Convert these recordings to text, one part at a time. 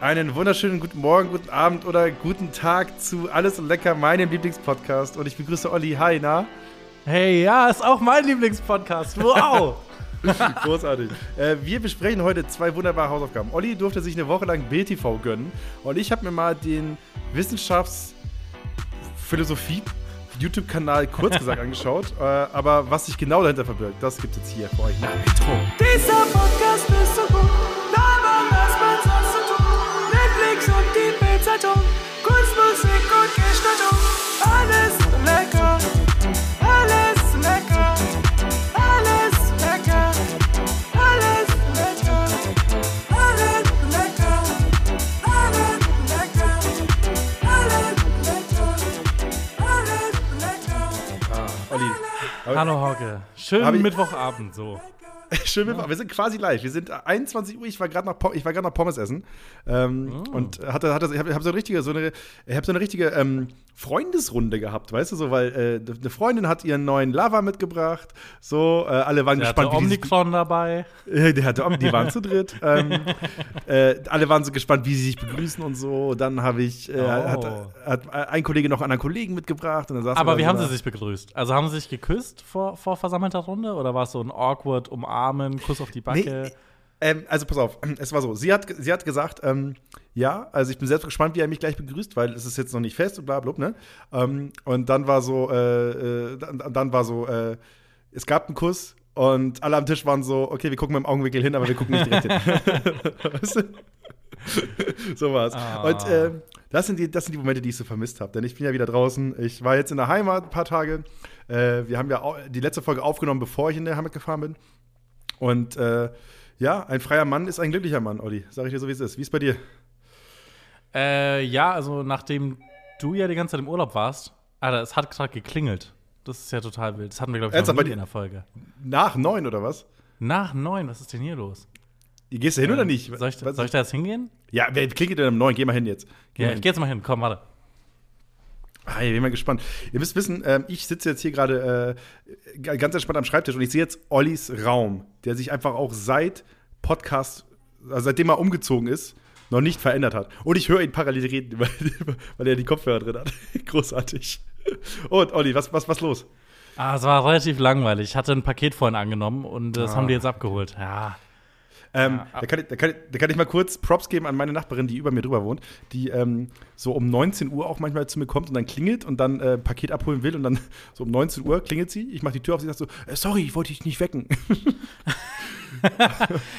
Einen wunderschönen guten Morgen, guten Abend oder guten Tag zu Alles und Lecker, meinem Lieblingspodcast. Und ich begrüße Olli. Hi, na? Hey, ja, ist auch mein Lieblingspodcast. Wow! Großartig. Äh, wir besprechen heute zwei wunderbare Hausaufgaben. Olli durfte sich eine Woche lang BTV gönnen. Und ich habe mir mal den Wissenschaftsphilosophie YouTube-Kanal kurz gesagt angeschaut. Äh, aber was sich genau dahinter verbirgt, das gibt es jetzt hier für euch nach Intro. Dieser Podcast ist so gut, Hallo Hauke. Schönen Mittwochabend so. Schön, mit- wir sind quasi live. Wir sind 21 Uhr. Ich war gerade noch, Po- ich war noch Pommes essen ähm, und hatte, hatte, ich habe hab so eine richtige, so eine, ich habe so eine richtige ähm, Freundesrunde gehabt, weißt du so, weil äh, eine Freundin hat ihren neuen Lava mitgebracht. So, äh, alle waren Der hatte gespannt, sich- Omnicron dabei. äh, Der hatte, die waren zu dritt. Ähm, äh, alle waren so gespannt, wie sie sich begrüßen und so. Dann habe ich, äh, Oh. hat, hat ein Kollege noch einen anderen Kollegen mitgebracht. Aber wie haben da. sie sich begrüßt? Also haben sie sich geküsst vor, vor versammelter Runde? Oder war es so ein awkward Umarmen, Kuss auf die Backe? Nee, ähm, also pass auf, es war so. Sie hat, sie hat gesagt, ähm, ja, also ich bin selbst gespannt, wie er mich gleich begrüßt, weil es ist jetzt noch nicht fest und bla bla, ne? Ähm, und dann war so, äh, äh, dann, dann war so, äh, es gab einen Kuss und alle am Tisch waren so, okay, wir gucken mit dem Augenwinkel hin, aber wir gucken nicht direkt hin. weißt du? so war's. Ah. Und ähm, das, sind die, das sind die Momente, die ich so vermisst habe. Denn ich bin ja wieder draußen. Ich war jetzt in der Heimat ein paar Tage. Äh, wir haben ja die letzte Folge aufgenommen, bevor ich in der Heimat gefahren bin. Und äh, ja, ein freier Mann ist ein glücklicher Mann, Olli. Sag ich dir so, wie es ist. Wie ist bei dir? Äh, ja, also nachdem du ja die ganze Zeit im Urlaub warst, Alter, es hat gerade geklingelt. Das ist ja total wild. Das hatten wir, glaube ich, noch nie in der Folge. Nach neun oder was? Nach neun, was ist denn hier los? Gehst du hin oder nicht? Soll ich, soll ich da jetzt hingehen? ja, wer klingelt denn um neun? Geh mal hin jetzt. Geh Ja, mal ich hin. geh jetzt mal hin. Komm, warte. Ah, ich bin mal gespannt. Ihr müsst wissen, ähm, ich sitze jetzt hier gerade äh, ganz entspannt am Schreibtisch und ich sehe jetzt Ollis Raum, der sich einfach auch seit Podcast, also seitdem er umgezogen ist, noch nicht verändert hat. Und ich höre ihn parallel reden, weil, weil er die Kopfhörer drin hat. Großartig. Und Olli, was, was, was los? Ah, es war relativ langweilig. Ich hatte ein Paket vorhin angenommen und das Ah. haben die jetzt abgeholt. Ja. Ähm, Ja, da, kann ich, da, kann ich, da kann ich mal kurz Props geben an meine Nachbarin, die über mir drüber wohnt, die ähm, so um 19 Uhr auch manchmal zu mir kommt und dann klingelt und dann äh, Paket abholen will und dann so um 19 Uhr klingelt sie, ich mache die Tür auf, sie sagt so, äh, sorry, ich wollte dich nicht wecken.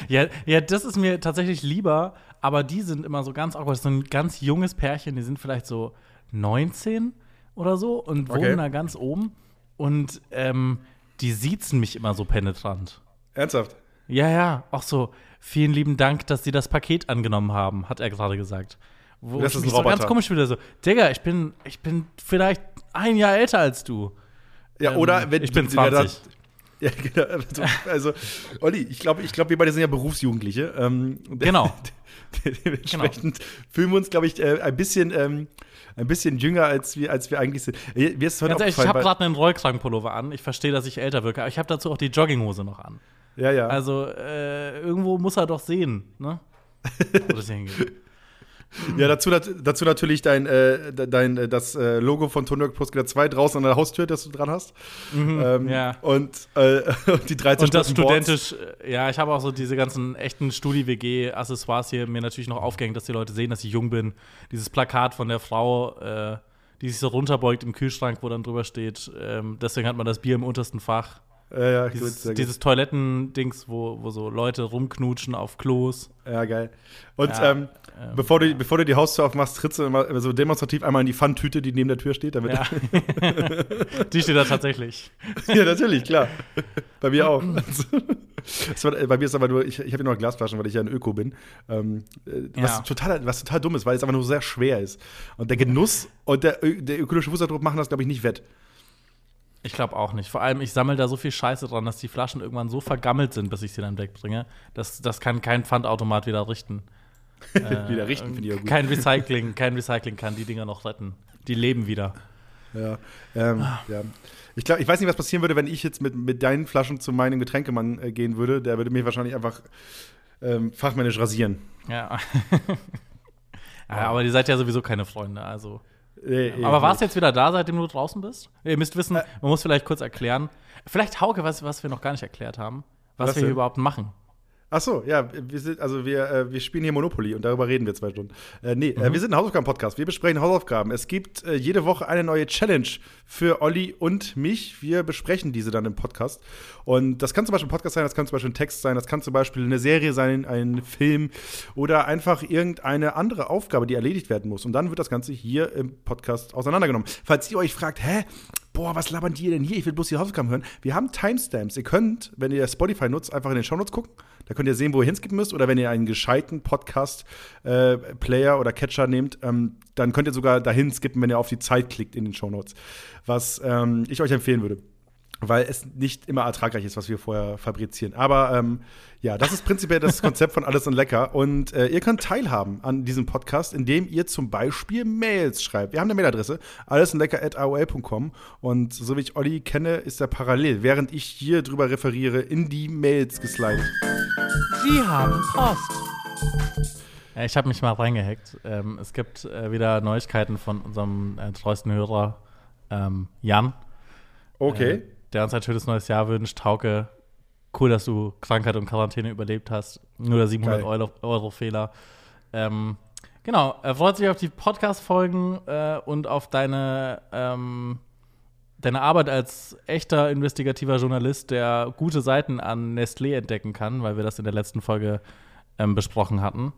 Ja, ja, das ist mir tatsächlich lieber, aber die sind immer so ganz awkward. So ein ganz junges Pärchen, die sind vielleicht so 19 oder so und Okay. wohnen da ganz oben. Und ähm, die siezen mich immer so penetrant. Ernsthaft? Ja, ja, auch so, vielen lieben Dank, dass Sie das Paket angenommen haben, hat er gerade gesagt. Wo Das ist ein so ganz Roboter. komisch wieder so, Digga, ich bin, ich bin vielleicht ein Jahr älter als du. Ja, Ähm, oder wenn ich bin ja, da- 20. Ja, genau. Also, also Olli, ich glaube, ich glaub, wir beide sind ja Berufsjugendliche. Ähm, Genau. Dementsprechend fühlen wir uns, glaube ich, äh, ein bisschen, ähm, ein bisschen jünger, als wir, als wir eigentlich sind. Äh, Mir ist heute Ganz ehrlich, ich habe gerade einen Rollkragenpullover an. Ich verstehe, dass ich älter wirke, aber ich habe dazu auch die Jogginghose noch an. Ja, ja. Also, äh, irgendwo muss er doch sehen, ne? Wo das hingeht. Ja, dazu, dazu natürlich dein, äh, de- dein, äh, das äh, Logo von Hawk Pro Skater 2 draußen an der Haustür, das du dran hast. ähm, Mhm, ja. Und, äh, und die 13 Und das studentisch, äh, ja, ich habe auch so diese ganzen echten Studi-WG-Accessoires hier mir natürlich noch aufgehängt, dass die Leute sehen, dass ich jung bin. Dieses Plakat von der Frau, äh, die sich so runterbeugt im Kühlschrank, wo dann drüber steht, ähm, deswegen hat man das Bier im untersten Fach. Ja, ja, Dieses, gut. dieses Toiletten-Dings, wo, wo so Leute rumknutschen auf Klos. Ja, geil. Und Ja, ähm, bevor, du, bevor du die Haustür aufmachst, trittst du immer so demonstrativ einmal in die Pfanntüte, die neben der Tür steht. Damit Ja. die steht da tatsächlich. ja, natürlich, klar. Bei mir auch. War, bei mir ist aber nur, ich, ich habe ja noch Glasflaschen, weil ich ja ein Öko bin. Ähm, äh, was, Ja. total, was total dumm ist, weil es einfach nur sehr schwer ist. Und der Genuss und der, der ökologische Fußabdruck machen das, glaube ich, nicht wett. Ich glaube auch nicht. Vor allem, ich sammle da so viel Scheiße dran, dass die Flaschen irgendwann so vergammelt sind, bis ich sie dann wegbringe. Das, das kann kein Pfandautomat wieder richten. Wieder richten, finde ich auch gut. Kein Recycling, kein Recycling kann die Dinger noch retten. Die leben wieder. Ja. Ähm, ja. Ich, glaub, ich weiß nicht, was passieren würde, wenn ich jetzt mit, mit deinen Flaschen zu meinem Getränkemann äh, gehen würde. Der würde mich wahrscheinlich einfach ähm, fachmännisch rasieren. Ja. Ja, aber ihr seid ja sowieso keine Freunde, also. Nee, Aber eben warst du jetzt wieder da, seitdem du draußen bist? Ihr müsst wissen, Äh. man muss vielleicht kurz erklären. Vielleicht Hauke, was, was wir noch gar nicht erklärt haben, was, Was wir hier überhaupt machen. Ach so, ja, wir sind, also wir, äh, wir spielen hier Monopoly und darüber reden wir zwei Stunden. Äh, nee, Mhm. äh, wir sind ein Hausaufgaben-Podcast. Wir besprechen Hausaufgaben. Es gibt äh, jede Woche eine neue Challenge für Olli und mich. Wir besprechen diese dann im Podcast. Und das kann zum Beispiel ein Podcast sein, das kann zum Beispiel ein Text sein, das kann zum Beispiel eine Serie sein, ein Film oder einfach irgendeine andere Aufgabe, die erledigt werden muss. Und dann wird das Ganze hier im Podcast auseinandergenommen. Falls ihr euch fragt, hä? Boah, was labern die denn hier? Ich will bloß die Hausaufgaben hören. Wir haben Timestamps. Ihr könnt, wenn ihr Spotify nutzt, einfach in den Shownotes gucken. Da könnt ihr sehen, wo ihr hinskippen müsst. Oder wenn ihr einen gescheiten Podcast-Player oder Catcher nehmt, ähm, dann könnt ihr sogar dahin skippen, wenn ihr auf die Zeit klickt in den Shownotes. Was ähm, ich euch empfehlen würde. Weil es nicht immer ertragreich ist, was wir vorher fabrizieren. Aber ähm, ja, das ist prinzipiell das Konzept von Alles und Lecker. Und äh, ihr könnt teilhaben an diesem Podcast, indem ihr zum Beispiel Mails schreibt. Wir haben eine Mailadresse, allesundlecker.aol.com. Und so wie ich Olli kenne, ist er parallel, während ich hier drüber referiere, in die Mails geslidet. Sie haben Post. Ich habe mich mal reingehackt. Ähm, es gibt äh, wieder Neuigkeiten von unserem äh, treuesten Hörer ähm, Jan, Okay. äh, der uns ein schönes neues Jahr wünscht. Hauke, cool, dass du Krankheit und Quarantäne überlebt hast. Nur der 700 Geil. Euro, Euro Fehler. Ähm, genau, er freut sich auf die Podcast-Folgen äh, und auf deine, ähm, deine Arbeit als echter investigativer Journalist, der gute Seiten an Nestlé entdecken kann, weil wir das in der letzten Folge ähm, besprochen hatten.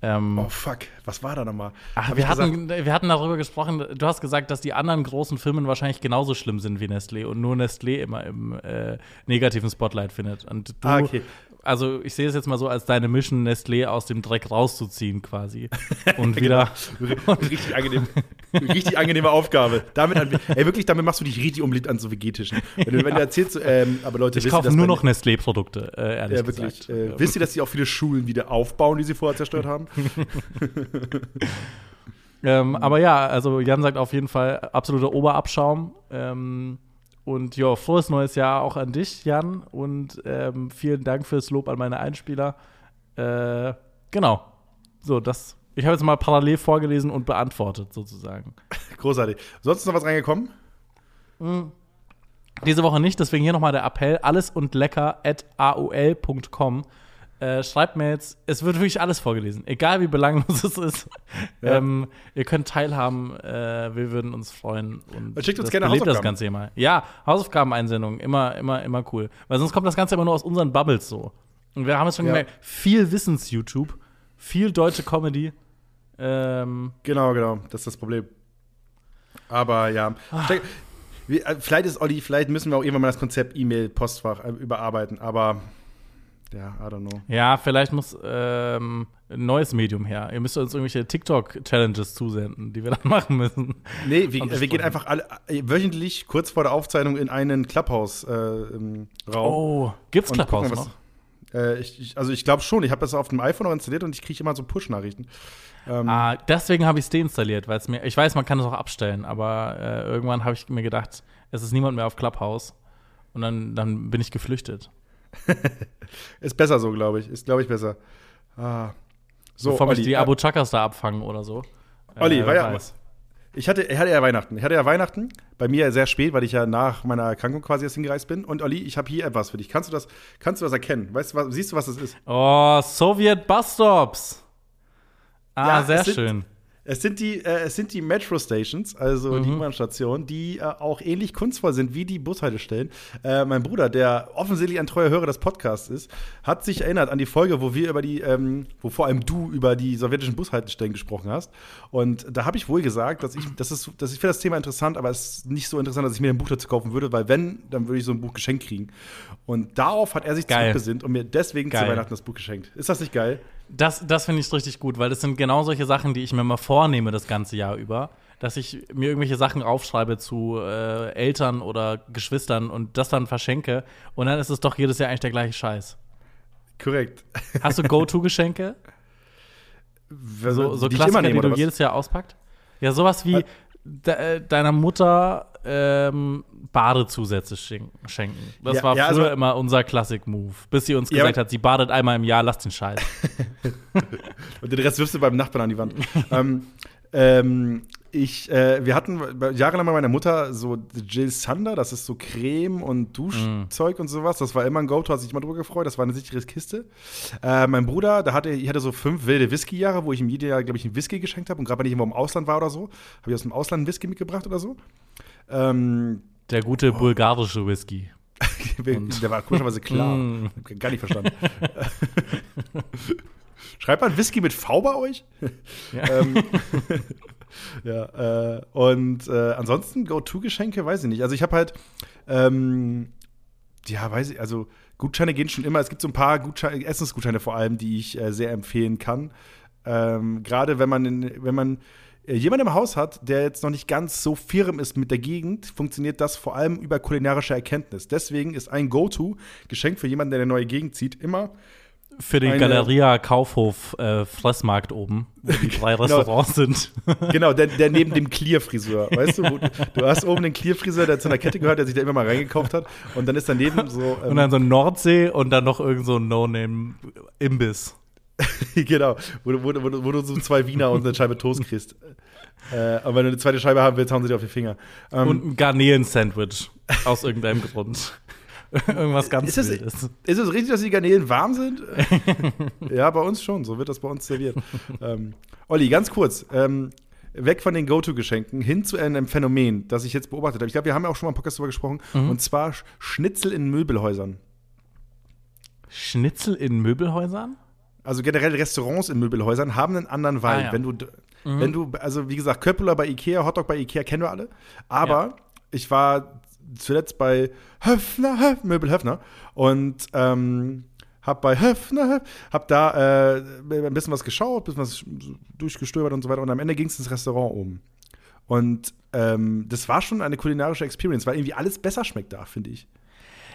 Ähm, Oh fuck, was war da nochmal? Ach, wir gesagt- hatten, wir hatten darüber gesprochen, du hast gesagt, dass die anderen großen Firmen wahrscheinlich genauso schlimm sind wie Nestlé und nur Nestlé immer im äh, negativen Spotlight findet. Und du, Ah, okay. Also ich sehe es jetzt mal so als deine Mission, Nestlé aus dem Dreck rauszuziehen quasi. Und wieder. richtig, angenehm, richtig angenehme Aufgabe. Damit, ey, wirklich, damit machst du dich richtig unbeliebt an so WG-Tischen. Wenn, du- wenn du erzählst, ähm, aber Leute, Ich kaufe nur noch Nestlé-Produkte, äh, ehrlich Ja, wirklich. gesagt. Äh, wisst ihr, dass sie auch viele Schulen wieder aufbauen, die sie vorher zerstört haben? Ähm, aber ja, also Jan sagt auf jeden Fall absoluter Oberabschaum. Ähm, und ja, frohes neues Jahr auch an dich, Jan. Und ähm, vielen Dank fürs Lob an meine Einspieler. Äh, genau. So, das. Ich habe jetzt mal parallel vorgelesen und beantwortet, sozusagen. Großartig. Sonst noch was reingekommen? Diese Woche nicht, deswegen hier nochmal der Appell: alles und lecker at aol.com. Äh, schreibt mir jetzt, es wird wirklich alles vorgelesen, egal wie belanglos es ist. Ja. Ähm, ihr könnt teilhaben, äh, wir würden uns freuen. Und Und schickt uns das gerne belebt das Hausaufgaben. Ganze immer. Ja, Hausaufgabeneinsendungen, immer, immer, immer cool. Weil sonst kommt das Ganze immer nur aus unseren Bubbles so. Und wir haben es schon Ja. gemerkt, viel Wissens-YouTube, viel deutsche Comedy. Ähm, Genau, genau. Das ist das Problem. Aber ja. Wie, äh, vielleicht ist Olli, vielleicht müssen wir auch irgendwann mal das Konzept E-Mail-Postfach äh, überarbeiten. Aber ja, I don't know. Ja, vielleicht muss ähm, ein neues Medium her. Ihr müsst uns irgendwelche TikTok-Challenges zusenden, die wir dann machen müssen. Nee, wir, wir gehen einfach alle äh, wöchentlich kurz vor der Aufzeichnung in einen Clubhouse-Raum. Oh, gibt's Clubhouse gucken, noch? Äh, ich, ich, also ich glaube schon, ich habe das auf dem iPhone auch installiert und ich kriege immer so Push-Nachrichten. Ähm, Ah, deswegen habe ich es deinstalliert, weil es mir, ich weiß, man kann es auch abstellen, aber äh, irgendwann habe ich mir gedacht, es ist niemand mehr auf Clubhouse. Und dann, dann bin ich geflüchtet. Ist besser so, glaube ich. Ist, glaube ich, besser. Ah. So, Bevor mich die äh, Abu Chakas da abfangen oder so. Olli, Äh, war ja, weiß. ich hatte, ich hatte ja Weihnachten. Ich hatte ja Weihnachten. Bei mir sehr spät, weil ich ja nach meiner Erkrankung quasi erst hingereist bin. Und Olli, ich habe hier etwas für dich. Kannst du das, kannst du das erkennen? Weißt du, was, siehst du, was das ist? Oh, Soviet Busstops. Ah, Ja, sehr schön. Es sind die, äh, es sind die Metro Stations, also Mhm. die U-Bahn-Stationen, die äh, auch ähnlich kunstvoll sind wie die Bushaltestellen. Äh, mein Bruder, der offensichtlich ein treuer Hörer des Podcasts ist, hat sich erinnert an die Folge, wo wir über die, ähm, wo vor allem du über die sowjetischen Bushaltestellen gesprochen hast. Und da habe ich wohl gesagt, dass ich, das ist, dass ich finde das Thema interessant, aber es ist nicht so interessant, dass ich mir ein Buch dazu kaufen würde, weil wenn, dann würde ich so ein Buch geschenkt kriegen. Und darauf hat er sich Geil. zurückbesinnt und mir deswegen Geil. zu Weihnachten das Buch geschenkt. Ist das nicht geil? Das, das finde ich richtig gut, weil das sind genau solche Sachen, die ich mir mal vornehme das ganze Jahr über. Dass ich mir irgendwelche Sachen aufschreibe zu äh, Eltern oder Geschwistern und das dann verschenke. Und dann ist es doch jedes Jahr eigentlich der gleiche Scheiß. Korrekt. Hast du Go-To-Geschenke? so so immer Klassiker, nehme, die du was? jedes Jahr auspackt? Ja, sowas wie, Äh. De, äh, deiner Mutter ähm, Badezusätze schenken. Das Ja, war ja, früher also- immer unser Classic-Move. Bis sie uns Ja, gesagt aber- hat, sie badet einmal im Jahr, lasst den Scheiß. Und den Rest wirfst du beim Nachbarn an die Wand. ähm, ähm, ich, äh, wir hatten jahrelang bei meiner Mutter so Jill Sander, das ist so Creme und Duschzeug und sowas. Das war immer ein Go-To, hat sich immer drüber gefreut. Das war eine sichere Kiste. Äh, mein Bruder, da hatte, ich hatte so fünf wilde Whisky-Jahre, wo ich ihm jedes Jahr, glaube ich, einen Whisky geschenkt habe. Und gerade wenn ich irgendwo im Ausland war oder so, habe ich aus dem Ausland einen Whisky mitgebracht oder so. Ähm, Der gute bulgarische Whisky. der war komischerweise klar. Mm. Gar nicht verstanden. Schreibt man Whisky mit V bei euch? Ja. ähm, ja, äh, und äh, ansonsten Go-To-Geschenke, weiß ich nicht. Also ich habe halt, ähm, ja, weiß ich, also Gutscheine gehen schon immer. Es gibt so ein paar Gutscheine, Essensgutscheine vor allem, die ich äh, sehr empfehlen kann. Ähm, Gerade wenn man, in, wenn man äh, jemanden im Haus hat, der jetzt noch nicht ganz so firm ist mit der Gegend, funktioniert das vor allem über kulinarische Erkenntnis. Deswegen ist ein Go-To-Geschenk für jemanden, der in eine neue Gegend zieht, immer Für den Eine- Galeria Kaufhof äh, Fressmarkt oben, wo die drei Restaurants sind. Genau, der, der neben dem Clear-Friseur, weißt du? Wo, du hast oben den Clear-Friseur, der zu einer Kette gehört, der sich da immer mal reingekauft hat. Und dann ist daneben so. ähm, Und dann so Nordsee und dann noch irgend so ein No-Name-Imbiss. genau, wo, du- wo, wo, wo du so zwei Wiener und eine Scheibe Toast kriegst. Äh, aber wenn du eine zweite Scheibe haben willst, hauen sie dir auf die Finger. Ähm, Und ein Garnelen-Sandwich. aus irgendeinem Grund. Irgendwas ganz Ist Wildes. Ist es richtig, dass die Garnelen warm sind? ja, bei uns schon. So wird das bei uns serviert. ähm, Olli, ganz kurz. Ähm, weg von den Go-To-Geschenken hin zu einem Phänomen, das ich jetzt beobachtet habe. Ich glaube, wir haben ja auch schon mal im Podcast darüber gesprochen. Mhm. Und zwar Sch- Schnitzel in Möbelhäusern. Schnitzel in Möbelhäusern? Also generell Restaurants in Möbelhäusern haben einen anderen Vibe. Ah, ja. Wenn du, wenn du, also wie gesagt, Köppeler bei Ikea, Hotdog bei Ikea kennen wir alle. Aber Ja. ich war zuletzt bei Höfner, Höf, Möbel Höfner und ähm, hab bei Höfner, Höf, hab da äh, ein bisschen was geschaut, ein bisschen was durchgestöbert und so weiter. Und am Ende ging es ins Restaurant oben. Und ähm, das war schon eine kulinarische Experience, weil irgendwie alles besser schmeckt da, finde ich.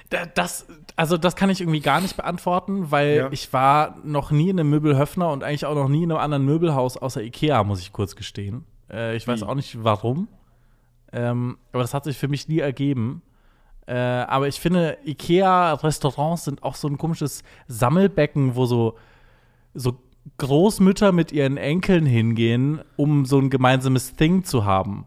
Da- Das, also das kann ich irgendwie gar nicht beantworten, weil Ja. ich war noch nie in einem Möbelhöfner und eigentlich auch noch nie in einem anderen Möbelhaus außer Ikea, muss ich kurz gestehen. Äh, ich weiß Wie? auch nicht warum. Ähm, aber das hat sich für mich nie ergeben. Äh, aber ich finde, Ikea-Restaurants sind auch so ein komisches Sammelbecken, wo so, so Großmütter mit ihren Enkeln hingehen, um so ein gemeinsames Thing zu haben.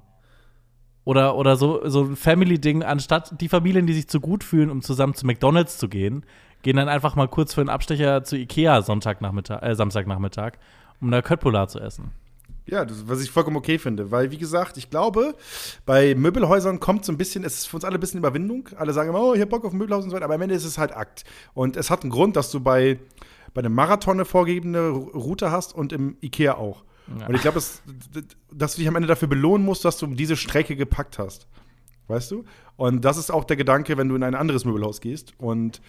Oder, oder so, so ein Family-Ding, anstatt die Familien, die sich zu gut fühlen, um zusammen zu McDonalds zu gehen, gehen dann einfach mal kurz für einen Abstecher zu Ikea Sonntagnachmittag, äh, Samstagnachmittag, um da Köttbullar zu essen. Ja, das, was ich vollkommen okay finde, weil wie gesagt, ich glaube, bei Möbelhäusern kommt so ein bisschen, es ist für uns alle ein bisschen Überwindung. Alle sagen immer, oh, ich hab Bock auf Möbelhaus und so weiter, aber am Ende ist es halt Akt. Und es hat einen Grund, dass du bei, bei einem Marathon eine vorgegebene Route hast und im Ikea auch. Ja. Und ich glaube, dass, dass du dich am Ende dafür belohnen musst, dass du diese Strecke gepackt hast. Weißt du? Und das ist auch der Gedanke, wenn du in ein anderes Möbelhaus gehst. Und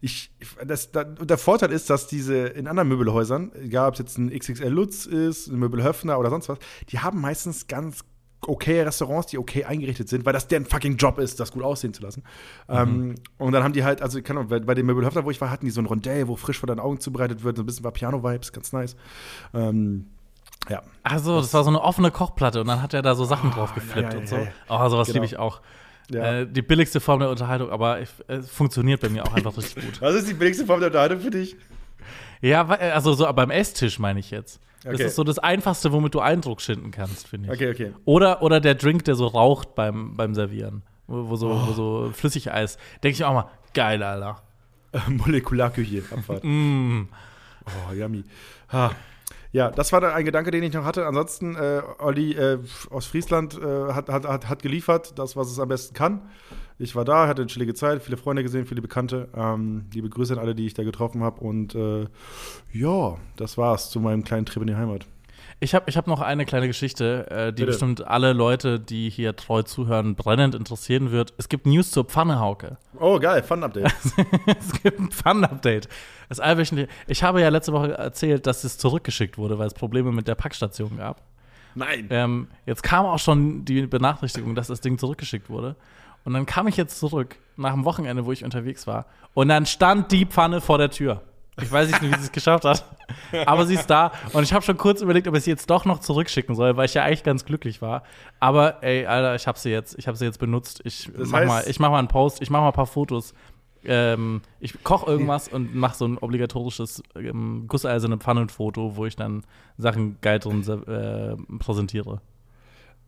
ich, das, da, der Vorteil ist, dass diese in anderen Möbelhäusern, egal ob es jetzt ein XXL Lutz ist, ein Möbel Höfner oder sonst was, die haben meistens ganz okay Restaurants, die okay eingerichtet sind, weil das deren fucking Job ist, das gut aussehen zu lassen. Ähm, und dann haben die halt, also ich kann auch, bei, bei dem Möbel Höfner, wo ich war, hatten die so ein Rondell, wo frisch vor deinen Augen zubereitet wird, so ein bisschen war Piano-Vibes, ganz nice. Ähm, ja. Also, das war so eine offene Kochplatte und dann hat er da so Sachen drauf geflippt ja, ja, und so. ja. Oh, sowas Genau. liebe ich auch. Äh, die billigste Form der Unterhaltung, aber es funktioniert bei mir auch einfach richtig gut. Was ist die billigste Form der Unterhaltung für dich? Ja, wa- also so beim Esstisch meine ich jetzt. Das Okay. ist so das Einfachste, womit du Eindruck schinden kannst, finde ich. Okay, okay. Oder, oder der Drink, der so raucht beim, beim Servieren. Wo, wo, so, wo so Flüssigeis. Denke ich auch mal, geil, Alter. Molekularküche, Abfahrt. Mm. Oh, yummy. Ha. Ja, das war ein Gedanke, den ich noch hatte. Ansonsten, äh, Olli äh, aus Friesland äh, hat, hat, hat, hat geliefert, das, was es am besten kann. Ich war da, hatte eine chillige Zeit, viele Freunde gesehen, viele Bekannte. Ähm, liebe Grüße an alle, die ich da getroffen habe. Und äh, ja, das war's zu meinem kleinen Trip in die Heimat. Ich habe ich hab noch eine kleine Geschichte, äh, die Bitte. bestimmt alle Leute, die hier treu zuhören, brennend interessieren wird. Es gibt News zur Pfannehauke. Oh, geil, Fun-Update. es gibt ein Pfannen-Update. Das allwöchentliche. Ich habe ja letzte Woche erzählt, dass es zurückgeschickt wurde, weil es Probleme mit der Packstation gab. Nein. Ähm, jetzt kam auch schon die Benachrichtigung, dass das Ding zurückgeschickt wurde. Und dann kam ich jetzt zurück nach dem Wochenende, wo ich unterwegs war. Und dann stand die Pfanne vor der Tür. Ich weiß nicht, wie sie es geschafft hat. Aber sie ist da. Und ich habe schon kurz überlegt, ob ich sie jetzt doch noch zurückschicken soll, weil ich ja eigentlich ganz glücklich war. Aber ey, Alter, ich habe sie jetzt, ich habe sie jetzt benutzt. Ich Das mach heißt- mal, ich mach mal einen Post, ich mach mal ein paar Fotos. Ähm, ich koche irgendwas und mache so ein obligatorisches ähm, gusseiserne Pfannenfoto, wo ich dann Sachen geil drin äh, präsentiere.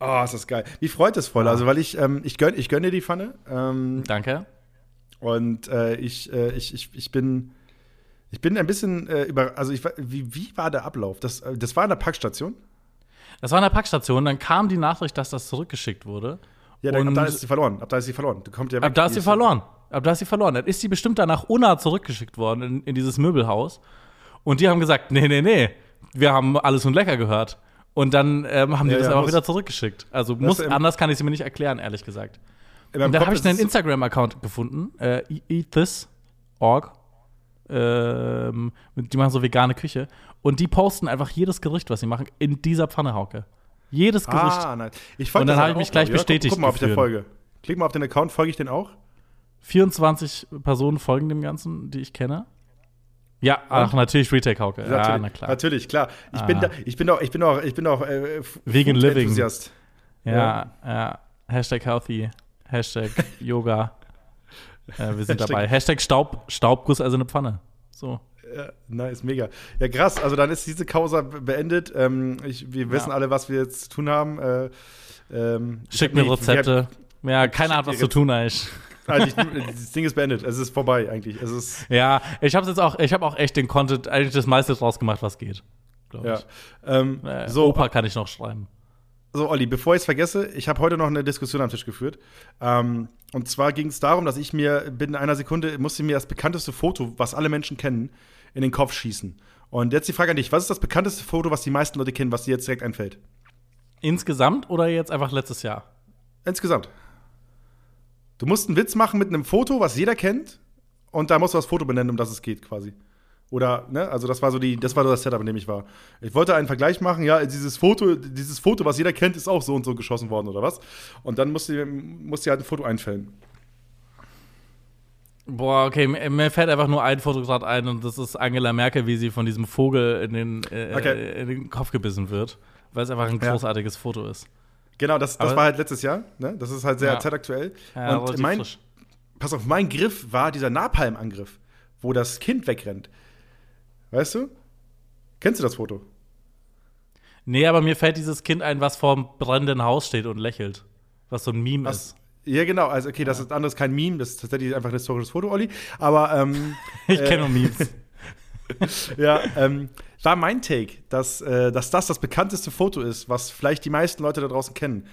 Oh, ist das geil. Mich freut das voll. Also, weil ich, ähm, ich gönn, ich gönn dir die Pfanne. Ähm, Danke. und äh, ich, äh, ich, ich, ich bin. Ich bin ein bisschen äh, über. Also, ich, wie, wie war der Ablauf? Das, äh, das war in der Packstation? Das war in der Packstation, dann kam die Nachricht, dass das zurückgeschickt wurde. Ja, dann, ab da ist sie verloren. Ab da ist sie verloren. Du kommt ja weg. Ab da ist sie verloren. Ab da ist sie verloren. Dann ist sie bestimmt danach Unna zurückgeschickt worden in, in dieses Möbelhaus. Und die haben gesagt, nee, nee, nee, wir haben alles und lecker gehört. Und dann ähm, haben die Ja, das ja, einfach muss- wieder zurückgeschickt. Also muss, im- anders kann ich sie mir nicht erklären, ehrlich gesagt. Und Kopf habe ich einen Instagram-Account gefunden, äh, eatthis.org. Ähm, die machen so vegane Küche. Und die posten einfach jedes Gericht, was sie machen, in dieser Pfanne, Hauke. Jedes Gericht. Ah, nein. Ich folge Und dann habe ich auch mich gleich Ja, guck- bestätigt Guck mal auf der. Folge. Klick mal auf den Account, folge ich den auch? 24 Personen folgen dem Ganzen, die ich kenne. Ja, ach, natürlich Retake Hauke. Ja, natürlich, na klar. Natürlich, klar. Ich Ah. bin da, ich bin doch, ich bin doch, ich bin doch äh, Vegan Living. Enthusiast. Ja, ja. Hashtag healthy, Hashtag Yoga. Äh, wir sind dabei. Hashtag Staub, Staubguss, also eine Pfanne. So. Ja, nice, mega. Ja, krass. Also dann ist diese Causa be- beendet. Ähm, ich, wir wissen alle, was wir jetzt zu tun haben. Äh, ähm, Schickt nee, mir Rezepte. Ja, keiner hat Schick was zu tun eigentlich. Wir, also das Ding ist beendet. Es ist vorbei eigentlich. Es ist Ja, ich habe jetzt auch, ich habe auch echt den Content, eigentlich das meiste draus gemacht, was geht. Ja. Ähm, Äh, so, Opa kann ich noch schreiben. So, Olli, bevor ich es vergesse, ich habe heute noch eine Diskussion am Tisch geführt. Ähm, und zwar ging es darum, dass ich mir binnen einer Sekunde musste mir das bekannteste Foto, was alle Menschen kennen, in den Kopf schießen. Und jetzt die Frage an dich: Was ist das bekannteste Foto, was die meisten Leute kennen, was dir jetzt direkt einfällt? Insgesamt oder jetzt einfach letztes Jahr? Insgesamt. Du musst einen Witz machen mit einem Foto, was jeder kennt, und da musst du das Foto benennen, um das es geht, quasi. Oder, ne, also das war so die, das war so das Setup, in dem ich war. Ich wollte einen Vergleich machen, ja, dieses Foto, dieses Foto, was jeder kennt, ist auch so und so geschossen worden, oder was? Und dann musst du, musst du halt ein Foto einfällen. Boah, okay, mir, fällt einfach nur ein Foto gerade ein und das ist Angela Merkel, wie sie von diesem Vogel in den, äh, Okay. in den Kopf gebissen wird, weil es einfach ein Ja. großartiges Foto ist. Genau, das, das Aber- war halt letztes Jahr, ne? Das ist halt sehr Ja. zeitaktuell. Ja, und mein, frisch. pass auf, mein Griff war dieser Napalm-Angriff, wo das Kind wegrennt. Weißt du? Kennst du das Foto? Nee, aber mir fällt dieses Kind ein, was vorm brennenden Haus steht und lächelt. Was so ein Meme ist. Ja, genau. Also, okay, das ist anderes kein Meme, das ist tatsächlich einfach ein historisches Foto, Olli. Aber, ähm, Ich äh, kenne nur Memes. ja, ähm, war mein Take, dass, äh, dass das das bekannteste Foto ist, was vielleicht die meisten Leute da draußen kennen.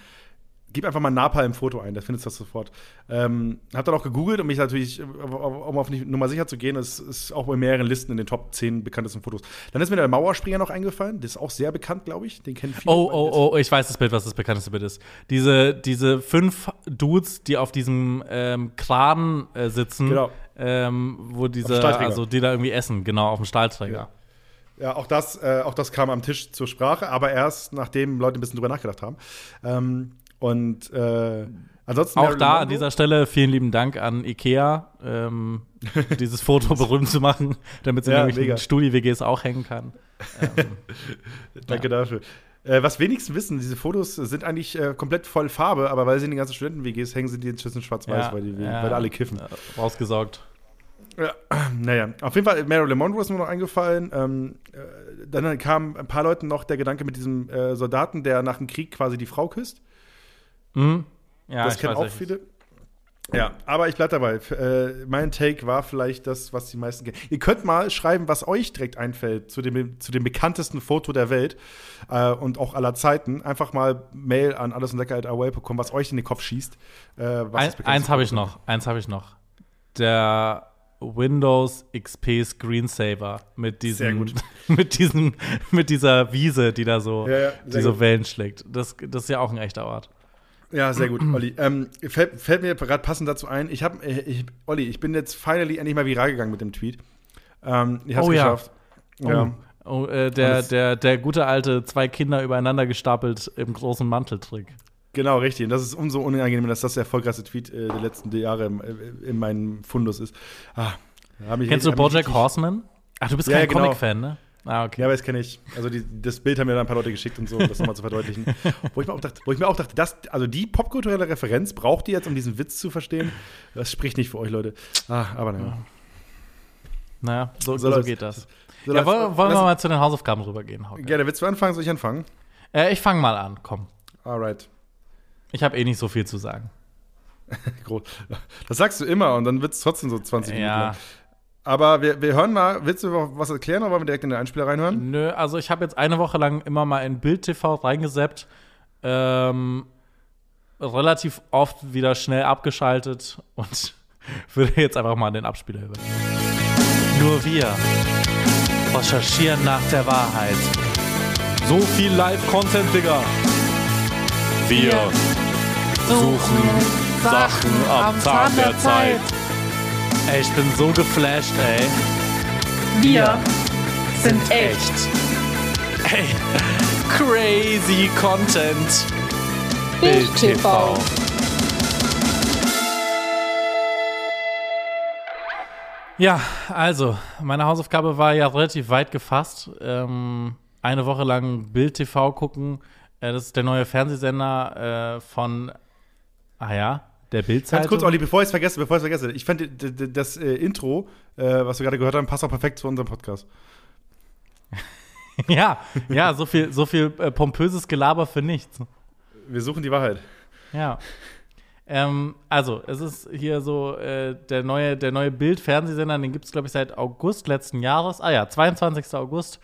Gib einfach mal Napalm Foto ein, da findest du das sofort. Ähm, hab dann auch gegoogelt, um mich natürlich, um auf die Nummer sicher zu gehen, das ist auch bei mehreren Listen in den Top 10 bekanntesten Fotos. Dann ist mir der Mauerspringer noch eingefallen, das ist auch sehr bekannt, glaube ich. Den kennen viele. Oh, oh, oh, ich weiß das Bild, was das bekannteste Bild ist. Diese, diese fünf Dudes, die auf diesem ähm, Kran äh, sitzen, Genau. ähm, wo diese, Stahlträger. also die da irgendwie essen, genau, auf dem Stahlträger. Ja, auch das, äh, auch das kam am Tisch zur Sprache, aber erst nachdem Leute ein bisschen drüber nachgedacht haben. Ähm, und äh, ansonsten. Auch da an dieser Stelle vielen lieben Dank an Ikea, ähm, dieses Foto berühmt zu machen, damit es in Ja, irgendwelchen mega. Studi-WGs auch hängen kann. Ähm, Danke dafür. Äh, was wenigsten wissen, diese Fotos sind eigentlich äh, komplett voll Farbe, aber weil sie in den ganzen Studenten-WGs hängen, sind die inzwischen schwarz-weiß, ja, weil, die, ja, weil alle kiffen. äh, Rausgesaugt. Ja, naja, auf jeden Fall, Marilyn Monroe ist mir noch eingefallen. Ähm, äh, dann kam ein paar Leuten noch der Gedanke mit diesem äh, Soldaten, der nach dem Krieg quasi die Frau küsst. Mhm. Ja, das kennen auch viele. Ja, aber ich bleib dabei. Äh, mein Take war vielleicht das, was die meisten kennen. Ihr könnt mal schreiben, was euch direkt einfällt zu dem, zu dem bekanntesten Foto der Welt äh, und auch aller Zeiten. Einfach mal Mail an alles und bekommen, was euch in den Kopf schießt. Äh, Ein, eins habe ich noch, eins habe ich noch. Der Windows XP Screensaver mit diesem, mit diesem, mit dieser Wiese, die da so, Ja, ja, die so. Wellen schlägt. Das, das ist ja auch ein echter Ort. Ja, sehr gut, Olli. Ähm, fällt, fällt mir gerade passend dazu ein. Ich habe, ich, Olli, ich bin jetzt finally endlich mal viral gegangen mit dem Tweet. Ähm, ich habe Oh ja. geschafft. Ja. Oh, oh, äh, der, der, der gute alte zwei Kinder übereinander gestapelt im großen Manteltrick. Genau, richtig. Und das ist umso unangenehmer, dass das der erfolgreichste Tweet äh, der letzten Jahre im, äh, in meinem Fundus ist. Ah, Kennst du hab mich Bojack Horseman? Ach, du bist Ja, kein ja, genau. Comic-Fan, ne? Ah, okay. Ja, aber das kenne ich. Also die, das Bild haben mir dann ein paar Leute geschickt und so, um das nochmal zu verdeutlichen. wo, ich mir auch dachte, wo ich mir auch dachte, das, also die popkulturelle Referenz braucht ihr jetzt, um diesen Witz zu verstehen. Das spricht nicht für euch, Leute. Ah, aber naja. Naja, so, So so, geht das. So, ja, wollen, wollen wir mal zu den Hausaufgaben rübergehen, Hauke? Gerne, willst du anfangen? Soll ich anfangen? Äh, ich fange mal an, komm. Alright. Ich habe eh nicht so viel zu sagen. Groß. Das sagst du immer und dann wird es trotzdem so 20 Minuten Ja. lang. Aber wir, wir hören mal, willst du was erklären oder wollen wir direkt in den Einspieler reinhören? Nö, also ich habe jetzt eine Woche lang immer mal in Bild TV reingeseppt. Ähm, relativ oft wieder schnell abgeschaltet und würde jetzt einfach mal den Abspieler hören. Nur wir recherchieren nach der Wahrheit. So viel Live-Content, Digga. Wir suchen Sachen am Zahn der Zeit. Ey, ich bin so geflasht, ey. Wir sind echt. Ey, crazy Content. Bild TV. Ja, also, meine Hausaufgabe war ja relativ weit gefasst. Ähm, eine Woche lang Bild TV gucken. Äh, das ist der neue Fernsehsender äh, von, ah ja, der Bildzeitung. Ganz kurz, Olli, bevor ich es vergesse, bevor ich es vergesse, ich fand das äh, Intro, äh, was wir gerade gehört haben, passt auch perfekt zu unserem Podcast. ja, ja, so viel, so viel äh, pompöses Gelaber für nichts. Wir suchen die Wahrheit. Ja. Ähm, also, es ist hier so äh, der neue, der neue Bild-Fernsehsender, den gibt es, glaube ich, seit August letzten Jahres. Ah ja, 22. August.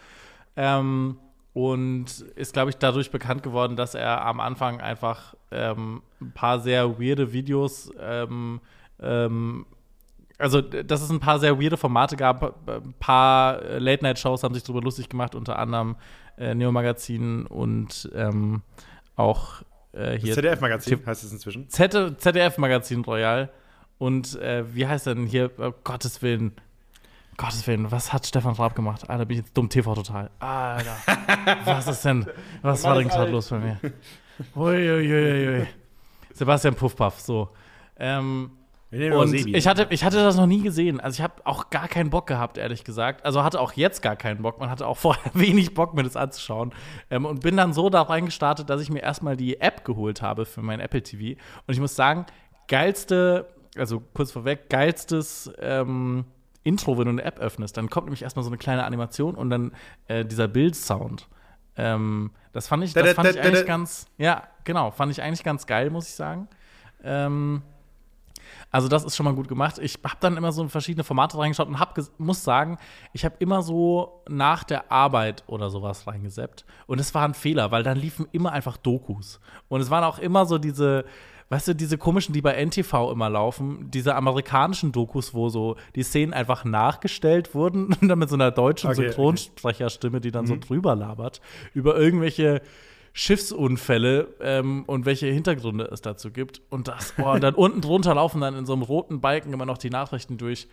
Ähm, und ist, glaube ich, dadurch bekannt geworden, dass er am Anfang einfach ähm, ein paar sehr weirde Videos, ähm, ähm, also, dass es ein paar sehr weirde Formate gab. Ein paar äh, Late-Night-Shows haben sich darüber lustig gemacht, unter anderem äh, Neo Magazin und ähm, auch äh, hier ZDF-Magazin heißt es inzwischen. ZDF-Magazin Royal. Und äh, wie heißt denn hier, oh, Gottes Willen, Gottes Willen, was hat Stefan Raab gemacht? Alter, bin ich jetzt dumm TV total. Alter, was ist denn, was war denn gerade los bei mir? Uiuiuiui. Sebastian Puffpaff, so. Ähm, und ich hatte, ich hatte das noch nie gesehen. Also ich habe auch gar keinen Bock gehabt, ehrlich gesagt. Also hatte auch jetzt gar keinen Bock. Man hatte auch vorher wenig Bock, mir das anzuschauen. Ähm, und bin dann so da reingestartet, dass ich mir erstmal die App geholt habe für mein Apple TV. Und ich muss sagen, geilste, also kurz vorweg, geilstes ähm, Intro, wenn du eine App öffnest. Dann kommt nämlich erstmal so eine kleine Animation und dann äh, dieser Bildsound. Ähm, das fand ich, das Da, da, fand ich eigentlich ganz, ja, genau, fand ich eigentlich ganz geil, muss ich sagen. Ähm, also das ist schon mal gut gemacht. Ich habe dann immer so in verschiedene Formate reingeschaut und hab muss sagen, ich habe immer so nach der Arbeit oder sowas reingeseppt. Und es war ein Fehler, weil dann liefen immer einfach Dokus. Und es waren auch immer so diese, weißt du, diese komischen, die bei NTV immer laufen, diese amerikanischen Dokus, wo so die Szenen einfach nachgestellt wurden und dann mit so einer deutschen Okay. Synchronsprecherstimme, die dann so drüber labert, über irgendwelche Schiffsunfälle ähm, und welche Hintergründe es dazu gibt. Und das, boah, und dann unten drunter laufen dann in so einem roten Balken immer noch die Nachrichten durch.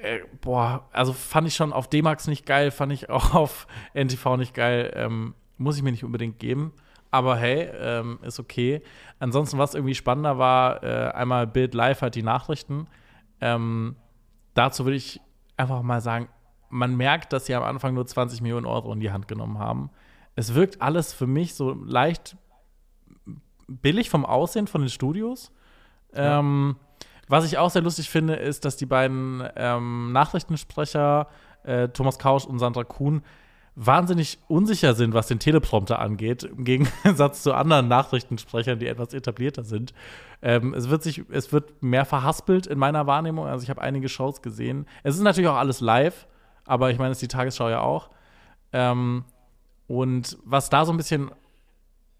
Äh, boah, also fand ich schon auf D-Max nicht geil, fand ich auch auf NTV nicht geil. Ähm, muss ich mir nicht unbedingt geben. Aber hey, ähm, ist okay. Ansonsten, was irgendwie spannender war, äh, einmal Bild Live hat die Nachrichten. Ähm, dazu würde ich einfach mal sagen, man merkt, dass sie am Anfang nur 20 Millionen Euro in die Hand genommen haben. Es wirkt alles für mich so leicht billig vom Aussehen von den Studios. Ähm, was ich auch sehr lustig finde, ist, dass die beiden ähm, Nachrichtensprecher, äh, Thomas Kausch und Sandra Kuhn, wahnsinnig unsicher sind, was den Teleprompter angeht, im Gegensatz zu anderen Nachrichtensprechern, die etwas etablierter sind. Ähm, es, wird sich, es wird mehr verhaspelt in meiner Wahrnehmung. Also ich habe einige Shows gesehen. Es ist natürlich auch alles live, aber ich meine, es ist die Tagesschau ja auch. Ähm, und was da so ein bisschen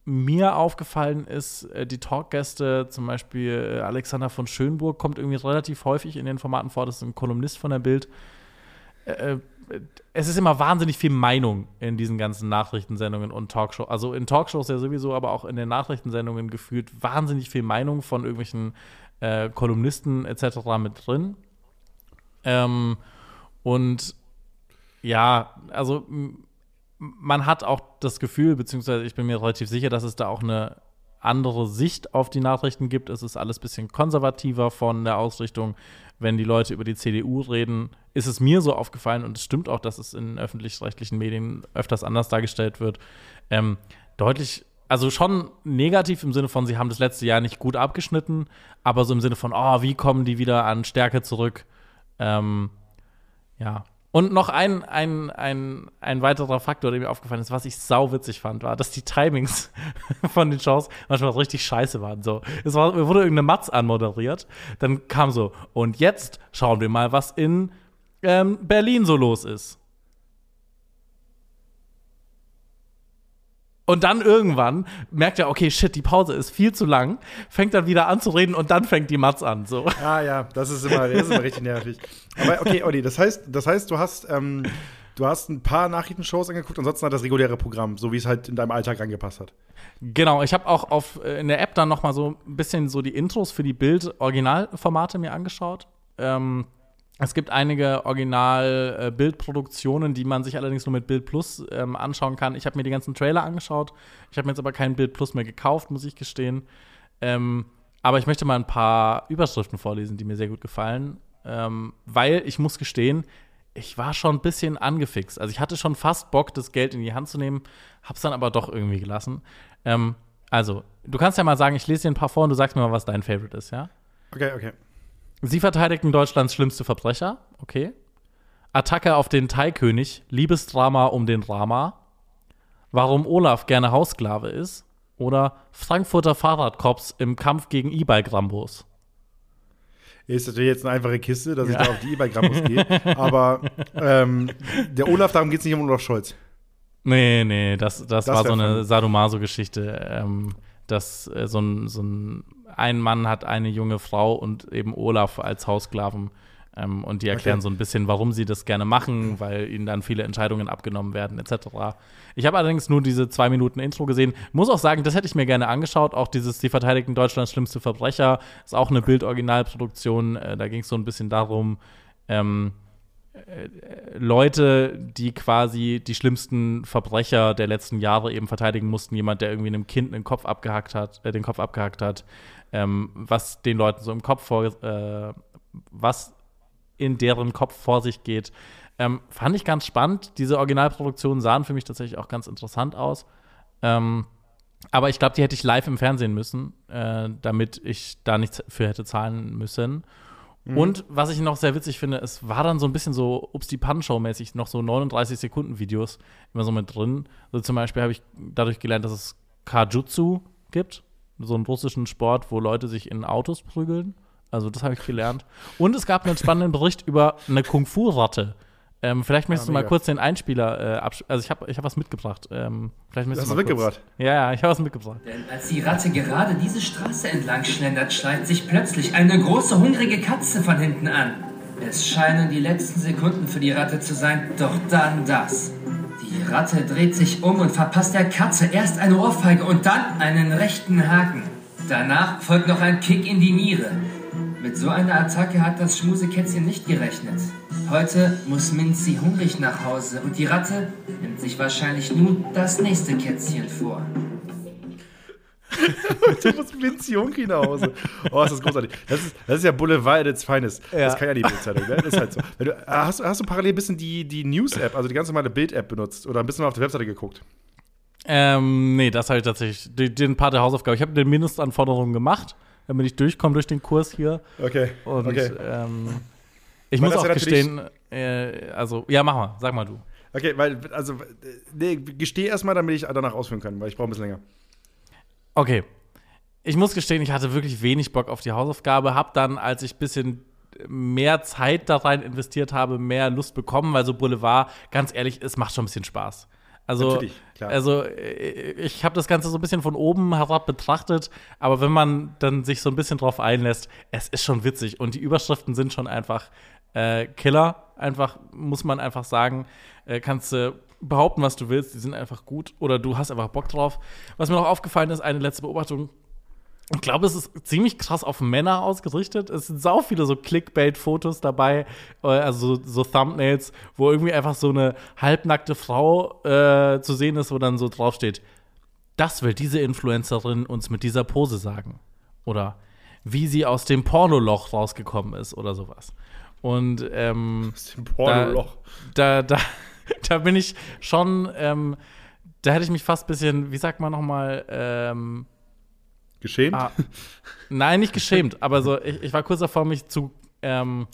mir aufgefallen ist, äh, die Talkgäste, zum Beispiel äh, Alexander von Schönburg, kommt irgendwie relativ häufig in den Formaten vor. Das ist ein Kolumnist von der Bild. Äh, äh, es ist immer wahnsinnig viel Meinung in diesen ganzen Nachrichtensendungen und Talkshows. Also in Talkshows ja sowieso, aber auch in den Nachrichtensendungen gefühlt wahnsinnig viel Meinung von irgendwelchen äh, Kolumnisten etc. mit drin. Ähm, und ja, also man hat auch das Gefühl, beziehungsweise ich bin mir relativ sicher, dass es da auch eine andere Sicht auf die Nachrichten gibt. Es ist alles ein bisschen konservativer von der Ausrichtung. Wenn die Leute über die CDU reden, ist es mir so aufgefallen und es stimmt auch, dass es in öffentlich-rechtlichen Medien öfters anders dargestellt wird. Ähm, deutlich, also schon negativ im Sinne von, sie haben das letzte Jahr nicht gut abgeschnitten, aber so im Sinne von, oh, wie kommen die wieder an Stärke zurück? Ähm, ja. Und noch ein, ein, ein, ein weiterer Faktor, der mir aufgefallen ist, was ich sauwitzig fand, war, dass die Timings von den Shows manchmal richtig scheiße waren. So, es war, wurde irgendeine Matz anmoderiert, dann kam so, und jetzt schauen wir mal, was in ähm, Berlin so los ist. Und dann irgendwann merkt er, okay, shit, die Pause ist viel zu lang, fängt dann wieder an zu reden und dann fängt die Matz an. So. Ah ja, das ist immer, das ist immer richtig nervig. Aber okay, Olli, das heißt, das heißt, du hast, ähm, du hast ein paar Nachrichtenshows angeguckt, ansonsten hat das reguläre Programm, so wie es halt in deinem Alltag angepasst hat. Genau, ich habe auch auf, äh, in der App dann noch mal so ein bisschen so die Intros für die Bild-Originalformate mir angeschaut. Ähm, es gibt einige Original-Bildproduktionen, die man sich allerdings nur mit Bild Plus ähm, anschauen kann. Ich habe mir die ganzen Trailer angeschaut. Ich habe mir jetzt aber kein Bild Plus mehr gekauft, muss ich gestehen. Ähm, aber ich möchte mal ein paar Überschriften vorlesen, die mir sehr gut gefallen. Ähm, weil ich muss gestehen, ich war schon ein bisschen angefixt. Also ich hatte schon fast Bock, das Geld in die Hand zu nehmen, hab's dann aber doch irgendwie gelassen. Ähm, also, du kannst ja mal sagen, ich lese dir ein paar vor und du sagst mir mal, was dein Favorite ist, ja? Okay, okay. Sie verteidigten Deutschlands schlimmste Verbrecher. Okay. Attacke auf den Thai-König. Liebesdrama um den Rama. Warum Olaf gerne Haussklave ist. Oder Frankfurter Fahrradcops im Kampf gegen E-Bike-Rambos. Ist natürlich jetzt eine einfache Kiste, dass ich da auf die E-Bike-Rambos gehe. Aber ähm, der Olaf, darum geht es nicht um Olaf Scholz. Nee, nee, das, das, Das war so eine. Sadomaso-Geschichte. Ähm, dass äh, so ein, so ein, ein Mann hat eine junge Frau und eben Olaf als Haussklaven. Ähm, und die erklären Okay. so ein bisschen, warum sie das gerne machen, weil ihnen dann viele Entscheidungen abgenommen werden, etc. Ich habe allerdings nur diese zwei Minuten Intro gesehen. Muss auch sagen, das hätte ich mir gerne angeschaut. Auch dieses Die verteidigten Deutschlands schlimmste Verbrecher ist auch eine Bildoriginalproduktion. Äh, da ging es so ein bisschen darum, ähm, Leute, die quasi die schlimmsten Verbrecher der letzten Jahre eben verteidigen mussten, jemand, der irgendwie einem Kind den Kopf abgehackt hat, äh, den Kopf abgehackt hat, ähm, was den Leuten so im Kopf vor, äh, was in deren Kopf vor sich geht. Ähm, fand ich ganz spannend. Diese Originalproduktionen sahen für mich tatsächlich auch ganz interessant aus. Ähm, aber ich glaube, die hätte ich live im Fernsehen müssen, äh, damit ich da nichts für hätte zahlen müssen. Und was ich noch sehr witzig finde, es war dann so ein bisschen so Ups die Pan-Show-mäßig, noch so 39 Sekunden Videos immer so mit drin. So zum Beispiel habe ich dadurch gelernt, dass es Kajutsu gibt, so einen russischen Sport, wo Leute sich in Autos prügeln. Also das habe ich gelernt. Und es gab einen spannenden Bericht über eine Kung-Fu-Ratte. Ähm, vielleicht möchtest du mal kurz den Einspieler äh, absch Also ich habe ich hab was mitgebracht. Ähm, vielleicht möchtest Hast du du mal kurz- mitgebracht? Ja, ja, ich habe was mitgebracht. Denn als die Ratte gerade diese Straße entlang schlendert, schreit sich plötzlich eine große, hungrige Katze von hinten an. Es scheinen die letzten Sekunden für die Ratte zu sein, doch dann das. Die Ratte dreht sich um und verpasst der Katze erst eine Ohrfeige und dann einen rechten Haken. Danach folgt noch ein Kick in die Niere. Mit so einer Attacke hat das Schmusekätzchen nicht gerechnet. Heute muss Minzi hungrig nach Hause und die Ratte nimmt sich wahrscheinlich nun das nächste Kätzchen vor. Du musst Vinci Junki nach Hause. Oh, ist das großartig. Das ist, das ist ja Boulevard at its finest. Das kann ja die Bildzeitung, ne? Das ist halt so. Du, äh, hast, du- hast du parallel ein bisschen die, die News-App, also die ganz normale Bild-App benutzt oder ein bisschen mal auf der Webseite geguckt? Ähm, nee, das habe ich tatsächlich, den, den Part der Hausaufgabe. Ich habe den Mindestanforderungen gemacht, damit ich durchkomme durch den Kurs hier. Okay. Und okay. ähm, ich Weil muss auch gestehen, äh, also, ja, mach mal, sag mal du. Okay, weil, also, nee, gesteh erstmal, damit ich danach ausführen kann, weil ich brauche ein bisschen länger. Okay. Ich muss gestehen, ich hatte wirklich wenig Bock auf die Hausaufgabe, hab dann, als ich ein bisschen mehr Zeit da rein investiert habe, mehr Lust bekommen, weil so Boulevard, ganz ehrlich, es macht schon ein bisschen Spaß. Also, also äh, ich habe das Ganze so ein bisschen von oben herab betrachtet, aber wenn man dann sich so ein bisschen drauf einlässt, es ist schon witzig und die Überschriften sind schon einfach äh, Killer. Einfach, muss man einfach sagen, äh, kannst du behaupten, was du willst, die sind einfach gut oder du hast einfach Bock drauf. Was mir noch aufgefallen ist, eine letzte Beobachtung, ich glaube, es ist ziemlich krass auf Männer ausgerichtet. Es sind sau viele so Clickbait-Fotos dabei, äh, also so, Thumbnails, wo irgendwie einfach so eine halbnackte Frau äh, zu sehen ist, wo dann so draufsteht: das will diese Influencerin uns mit dieser Pose sagen. Oder wie sie aus dem Pornoloch rausgekommen ist oder sowas. Und ähm, Aus dem Pornoloch. Da, da, da bin ich schon, ähm, da hätte ich mich fast ein bisschen, wie sagt man nochmal, ähm, Geschämt? Ah, nein, nicht geschämt, aber so, ich, ich war kurz davor, mich zu, ähm,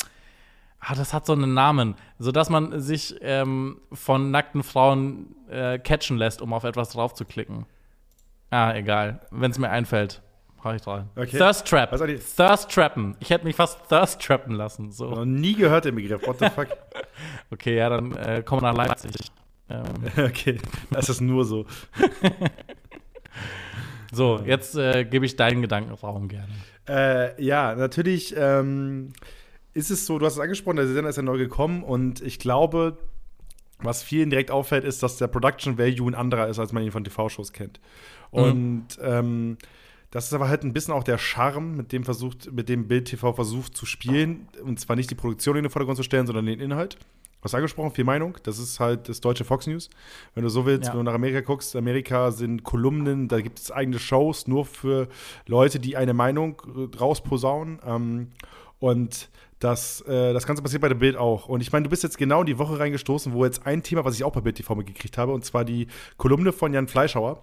ah, das hat so einen Namen, sodass man sich ähm, von nackten Frauen äh, catchen lässt, um auf etwas draufzuklicken. Ah, egal. Wenn es mir einfällt, brauche ich dran. Okay. Thirst Trap. Thirst Trappen. Ich hätte mich fast Thirst Trappen lassen. So. Noch nie gehört den Begriff. What the fuck? Okay, ja, dann äh, komm nach Leipzig. Ähm, okay, das ist nur so. So, jetzt äh, gebe ich deinen Gedankenraum gerne. Äh, ja, natürlich ähm, ist es so, du hast es angesprochen, der Sender ist ja neu gekommen und ich glaube, was vielen direkt auffällt, ist, dass der Production Value ein anderer ist, als man ihn von TV-Shows kennt. Und ähm, das ist aber halt ein bisschen auch der Charme, mit dem versucht, mit dem Bild TV versucht zu spielen. Und zwar nicht die Produktion in den Vordergrund zu stellen, sondern den Inhalt. Was angesprochen, viel Meinung. Das ist halt das deutsche Fox News. Wenn du so willst, Ja. wenn du nach Amerika guckst, Amerika sind Kolumnen, da gibt es eigene Shows nur für Leute, die eine Meinung äh, rausposaunen. Ähm, und das, äh, das Ganze passiert bei der Bild auch. Und ich meine, du bist jetzt genau in die Woche reingestoßen, wo jetzt ein Thema, was ich auch bei Bild TV mitgekriegt habe, und zwar die Kolumne von Jan Fleischhauer.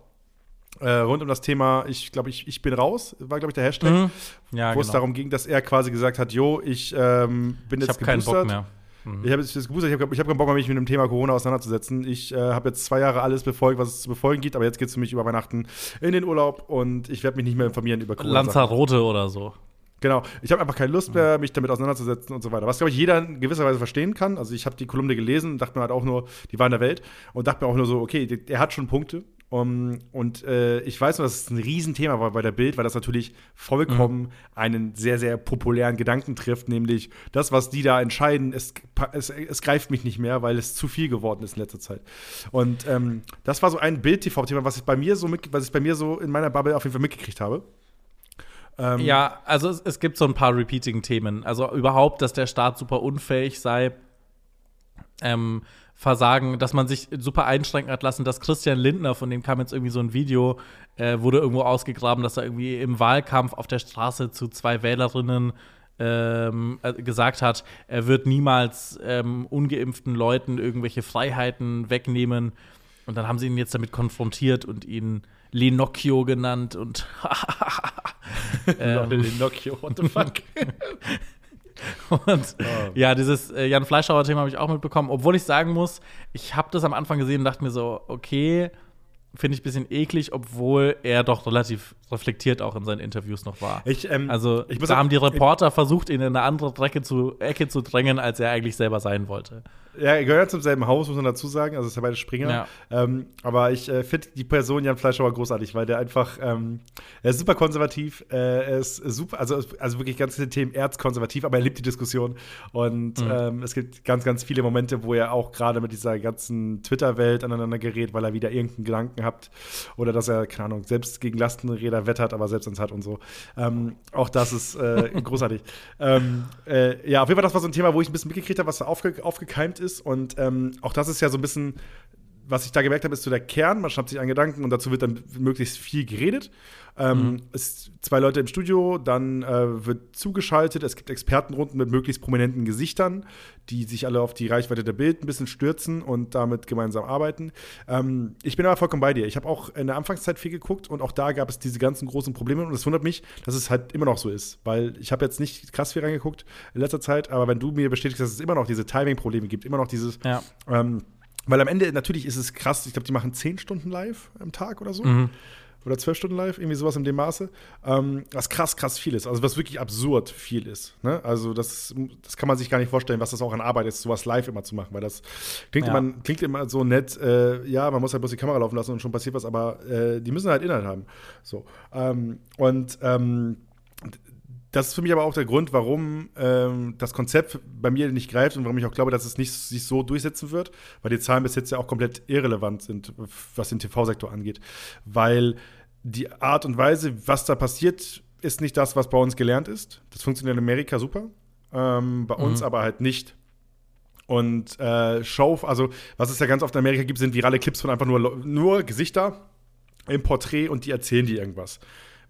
Äh, rund um das Thema, ich glaube, ich, ich bin raus, war, glaube ich, der Hashtag, Mhm. Ja, wo es genau. darum ging, dass er quasi gesagt hat, jo, ich ähm, bin ich jetzt habe keinen Bock geboostert. Mehr. Ich habe jetzt das geboostert, ich habe ich hab keinen Bock mehr, mich mit dem Thema Corona auseinanderzusetzen. Ich äh, habe jetzt zwei Jahre alles befolgt, was es zu befolgen gibt, aber jetzt geht es für mich über Weihnachten in den Urlaub und ich werde mich nicht mehr informieren über Corona. Lanzarote oder so. Genau. Ich habe einfach keine Lust mehr, mich damit auseinanderzusetzen und so weiter. Was, glaube ich, jeder in gewisser Weise verstehen kann. Also ich habe die Kolumne gelesen und dachte mir halt auch nur, die war in der Welt und dachte mir auch nur so, okay, der hat schon Punkte. Um, und äh, ich weiß nur, dass es ein Riesenthema war bei der Bild, weil das natürlich vollkommen einen sehr, sehr populären Gedanken trifft, nämlich das, was die da entscheiden, es, es, es greift mich nicht mehr, weil es zu viel geworden ist in letzter Zeit. Und ähm, das war so ein Bild-TV-Thema, was ich bei mir so mit, was ich bei mir so in meiner Bubble auf jeden Fall mitgekriegt habe. Ähm, Ja, also es, es gibt so ein paar Repeating-Themen. Also überhaupt, dass der Staat super unfähig sei. Ähm, Versagen, dass man sich super einschränken hat lassen, dass Christian Lindner, von dem kam jetzt irgendwie so ein Video, äh, wurde irgendwo ausgegraben, dass er irgendwie im Wahlkampf auf der Straße zu zwei Wählerinnen ähm, äh, gesagt hat, er wird niemals ähm, ungeimpften Leuten irgendwelche Freiheiten wegnehmen. Und dann haben sie ihn jetzt damit konfrontiert und ihn Lenocchio genannt und ähm, Pinocchio, what the fuck? Und ja, dieses äh, Jan Fleischhauer-Thema habe ich auch mitbekommen, obwohl ich sagen muss, ich habe das am Anfang gesehen und dachte mir so, okay, finde ich ein bisschen eklig, obwohl er doch relativ reflektiert auch in seinen Interviews noch war. Ich, ähm, also, ich da auch- haben die Reporter versucht, ihn in eine andere Ecke zu, Ecke zu drängen, als er eigentlich selber sein wollte. Ja, er gehört zum selben Haus, muss man dazu sagen. Also, es ist ja beide Springer. Ja. Ähm, aber ich äh, finde die Person Jan Fleischhauer großartig, weil der einfach, ähm, er ist super konservativ, äh, er ist super, also, also wirklich ganz viele Themen erzkonservativ, aber er liebt die Diskussion. Und Mhm. ähm, es gibt ganz, ganz viele Momente, wo er auch gerade mit dieser ganzen Twitter-Welt aneinander gerät, weil er wieder irgendeinen Gedanken hat. Oder dass er, keine Ahnung, selbst gegen Lastenräder wettert, aber selbst ans hat und so. Ähm, auch das ist äh, großartig. Ähm, äh, ja, auf jeden Fall, das war so ein Thema, wo ich ein bisschen mitgekriegt habe, was da aufge aufgekeimt ist. Und ähm, auch das ist ja so ein bisschen, was ich da gemerkt habe, ist so der Kern. Man schnappt sich einen Gedanken und dazu wird dann möglichst viel geredet. Ähm, Es sind zwei Leute im Studio, dann äh, wird zugeschaltet. Es gibt Expertenrunden mit möglichst prominenten Gesichtern, die sich alle auf die Reichweite der Bild ein bisschen stürzen und damit gemeinsam arbeiten. Ähm, ich bin aber vollkommen bei dir. Ich habe auch in der Anfangszeit viel geguckt und auch da gab es diese ganzen großen Probleme. Und es wundert mich, dass es halt immer noch so ist, weil ich habe jetzt nicht krass viel reingeguckt in letzter Zeit, aber wenn du mir bestätigst, dass es immer noch diese Timing-Probleme gibt, immer noch dieses Ja. ähm, weil am Ende, natürlich ist es krass, ich glaube, die machen zehn Stunden live am Tag oder so. Oder zwölf Stunden live, irgendwie sowas in dem Maße. Ähm, was krass, krass viel ist. Also was wirklich absurd viel ist. Ne? Also das, das kann man sich gar nicht vorstellen, was das auch an Arbeit ist, sowas live immer zu machen. Weil das klingt, Ja. immer, klingt immer so nett, äh, ja, man muss halt bloß die Kamera laufen lassen und schon passiert was, aber äh, die müssen halt Inhalt haben. So. Ähm, und ähm, das ist für mich aber auch der Grund, warum ähm, das Konzept bei mir nicht greift und warum ich auch glaube, dass es nicht sich so durchsetzen wird, weil die Zahlen bis jetzt ja auch komplett irrelevant sind, was den TV-Sektor angeht. Weil die Art und Weise, was da passiert, ist nicht das, was bei uns gelernt ist. Das funktioniert in Amerika super, ähm, bei uns aber halt nicht. Und äh, Show, also was es ja ganz oft in Amerika gibt, sind virale Clips von einfach nur, nur Gesichter im Porträt und die erzählen dir irgendwas.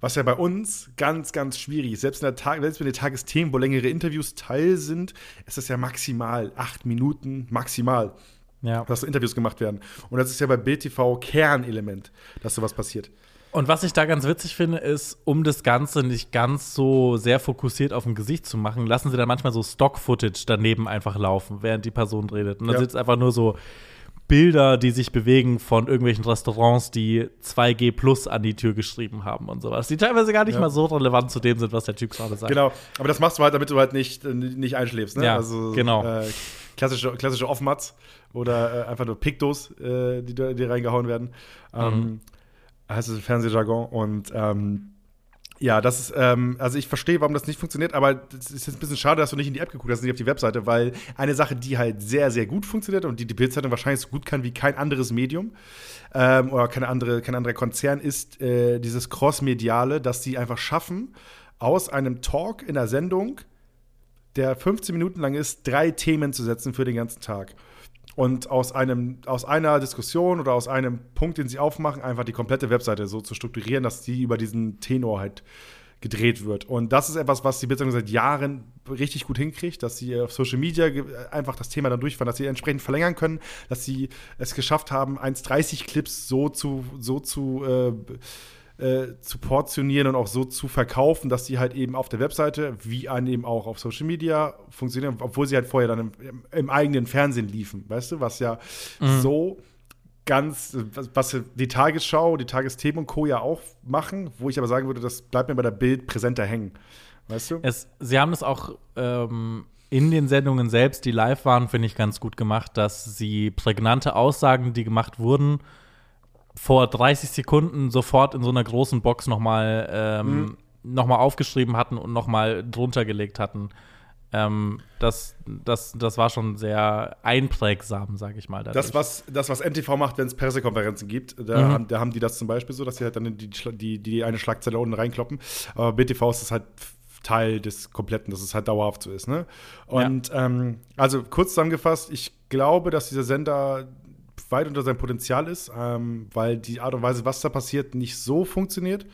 Was ja bei uns ganz, ganz schwierig ist. Selbst, in der Tag, selbst wenn die Tagesthemen, wo längere Interviews Teil sind, ist das ja maximal acht Minuten, maximal, Ja. dass so Interviews gemacht werden. Und das ist ja bei Bild TV Kernelement, dass sowas passiert. Und was ich da ganz witzig finde, ist, um das Ganze nicht ganz so sehr fokussiert auf dem Gesicht zu machen, lassen sie dann manchmal so Stock-Footage daneben einfach laufen, während die Person redet. Und dann Ja. es einfach nur so Bilder, die sich bewegen von irgendwelchen Restaurants, die 2G Plus an die Tür geschrieben haben und sowas, die teilweise gar nicht Ja. mal so relevant zu dem sind, was der Typ gerade sagt. Genau, aber das machst du halt, damit du halt nicht, äh, nicht einschläfst. Ne? Ja, also, genau. Äh, klassische, klassische Off-Mats oder äh, einfach nur Pictos, äh, die, die reingehauen werden. Ähm, Mhm. heißt es Fernsehjargon. Und ähm, ja, das ist, ähm, also ich verstehe, warum das nicht funktioniert, aber es ist jetzt ein bisschen schade, dass du nicht in die App geguckt hast, nicht auf die Webseite, weil eine Sache, die halt sehr, sehr gut funktioniert und die die Bildzeitung wahrscheinlich so gut kann wie kein anderes Medium ähm, oder keine andere, kein anderer Konzern, ist äh, dieses Cross-Mediale, dass sie einfach schaffen, aus einem Talk in der Sendung, der 15 Minuten lang ist, drei Themen zu setzen für den ganzen Tag. Und aus, einem, aus einer Diskussion oder aus einem Punkt, den sie aufmachen, einfach die komplette Webseite so zu strukturieren, dass die über diesen Tenor halt gedreht wird. Und das ist etwas, was die Bildzeitung seit Jahren richtig gut hinkriegt, dass sie auf Social Media einfach das Thema dann durchfahren, dass sie entsprechend verlängern können, dass sie es geschafft haben, 1,30 Clips so zu, so zu äh, äh, zu portionieren und auch so zu verkaufen, dass die halt eben auf der Webseite, wie an eben auch auf Social Media funktionieren, obwohl sie halt vorher dann im, im, eigenen Fernsehen liefen, weißt du, was ja so ganz, was, was die Tagesschau, die Tagesthemen und Co. ja auch machen, wo ich aber sagen würde, das bleibt mir bei der Bild präsenter hängen, weißt du? Es, sie haben es auch ähm, in den Sendungen selbst, die live waren, finde ich ganz gut gemacht, dass sie prägnante Aussagen, die gemacht wurden, vor 30 Sekunden sofort in so einer großen Box nochmal ähm, noch mal aufgeschrieben hatten und nochmal drunter gelegt hatten. Ähm, das, das, das war schon sehr einprägsam, sage ich mal. dadurch. Das, was, das, was NTV macht, wenn es Pressekonferenzen gibt, da, haben, da haben die das zum Beispiel so, dass sie halt dann die, die, die eine Schlagzeile unten reinkloppen. Aber BTV ist das halt Teil des Kompletten, dass es halt dauerhaft so ist. Ne? Und ähm, also kurz zusammengefasst, ich glaube, dass dieser Sender weit unter seinem Potenzial ist, ähm, weil die Art und Weise, was da passiert, nicht so funktioniert,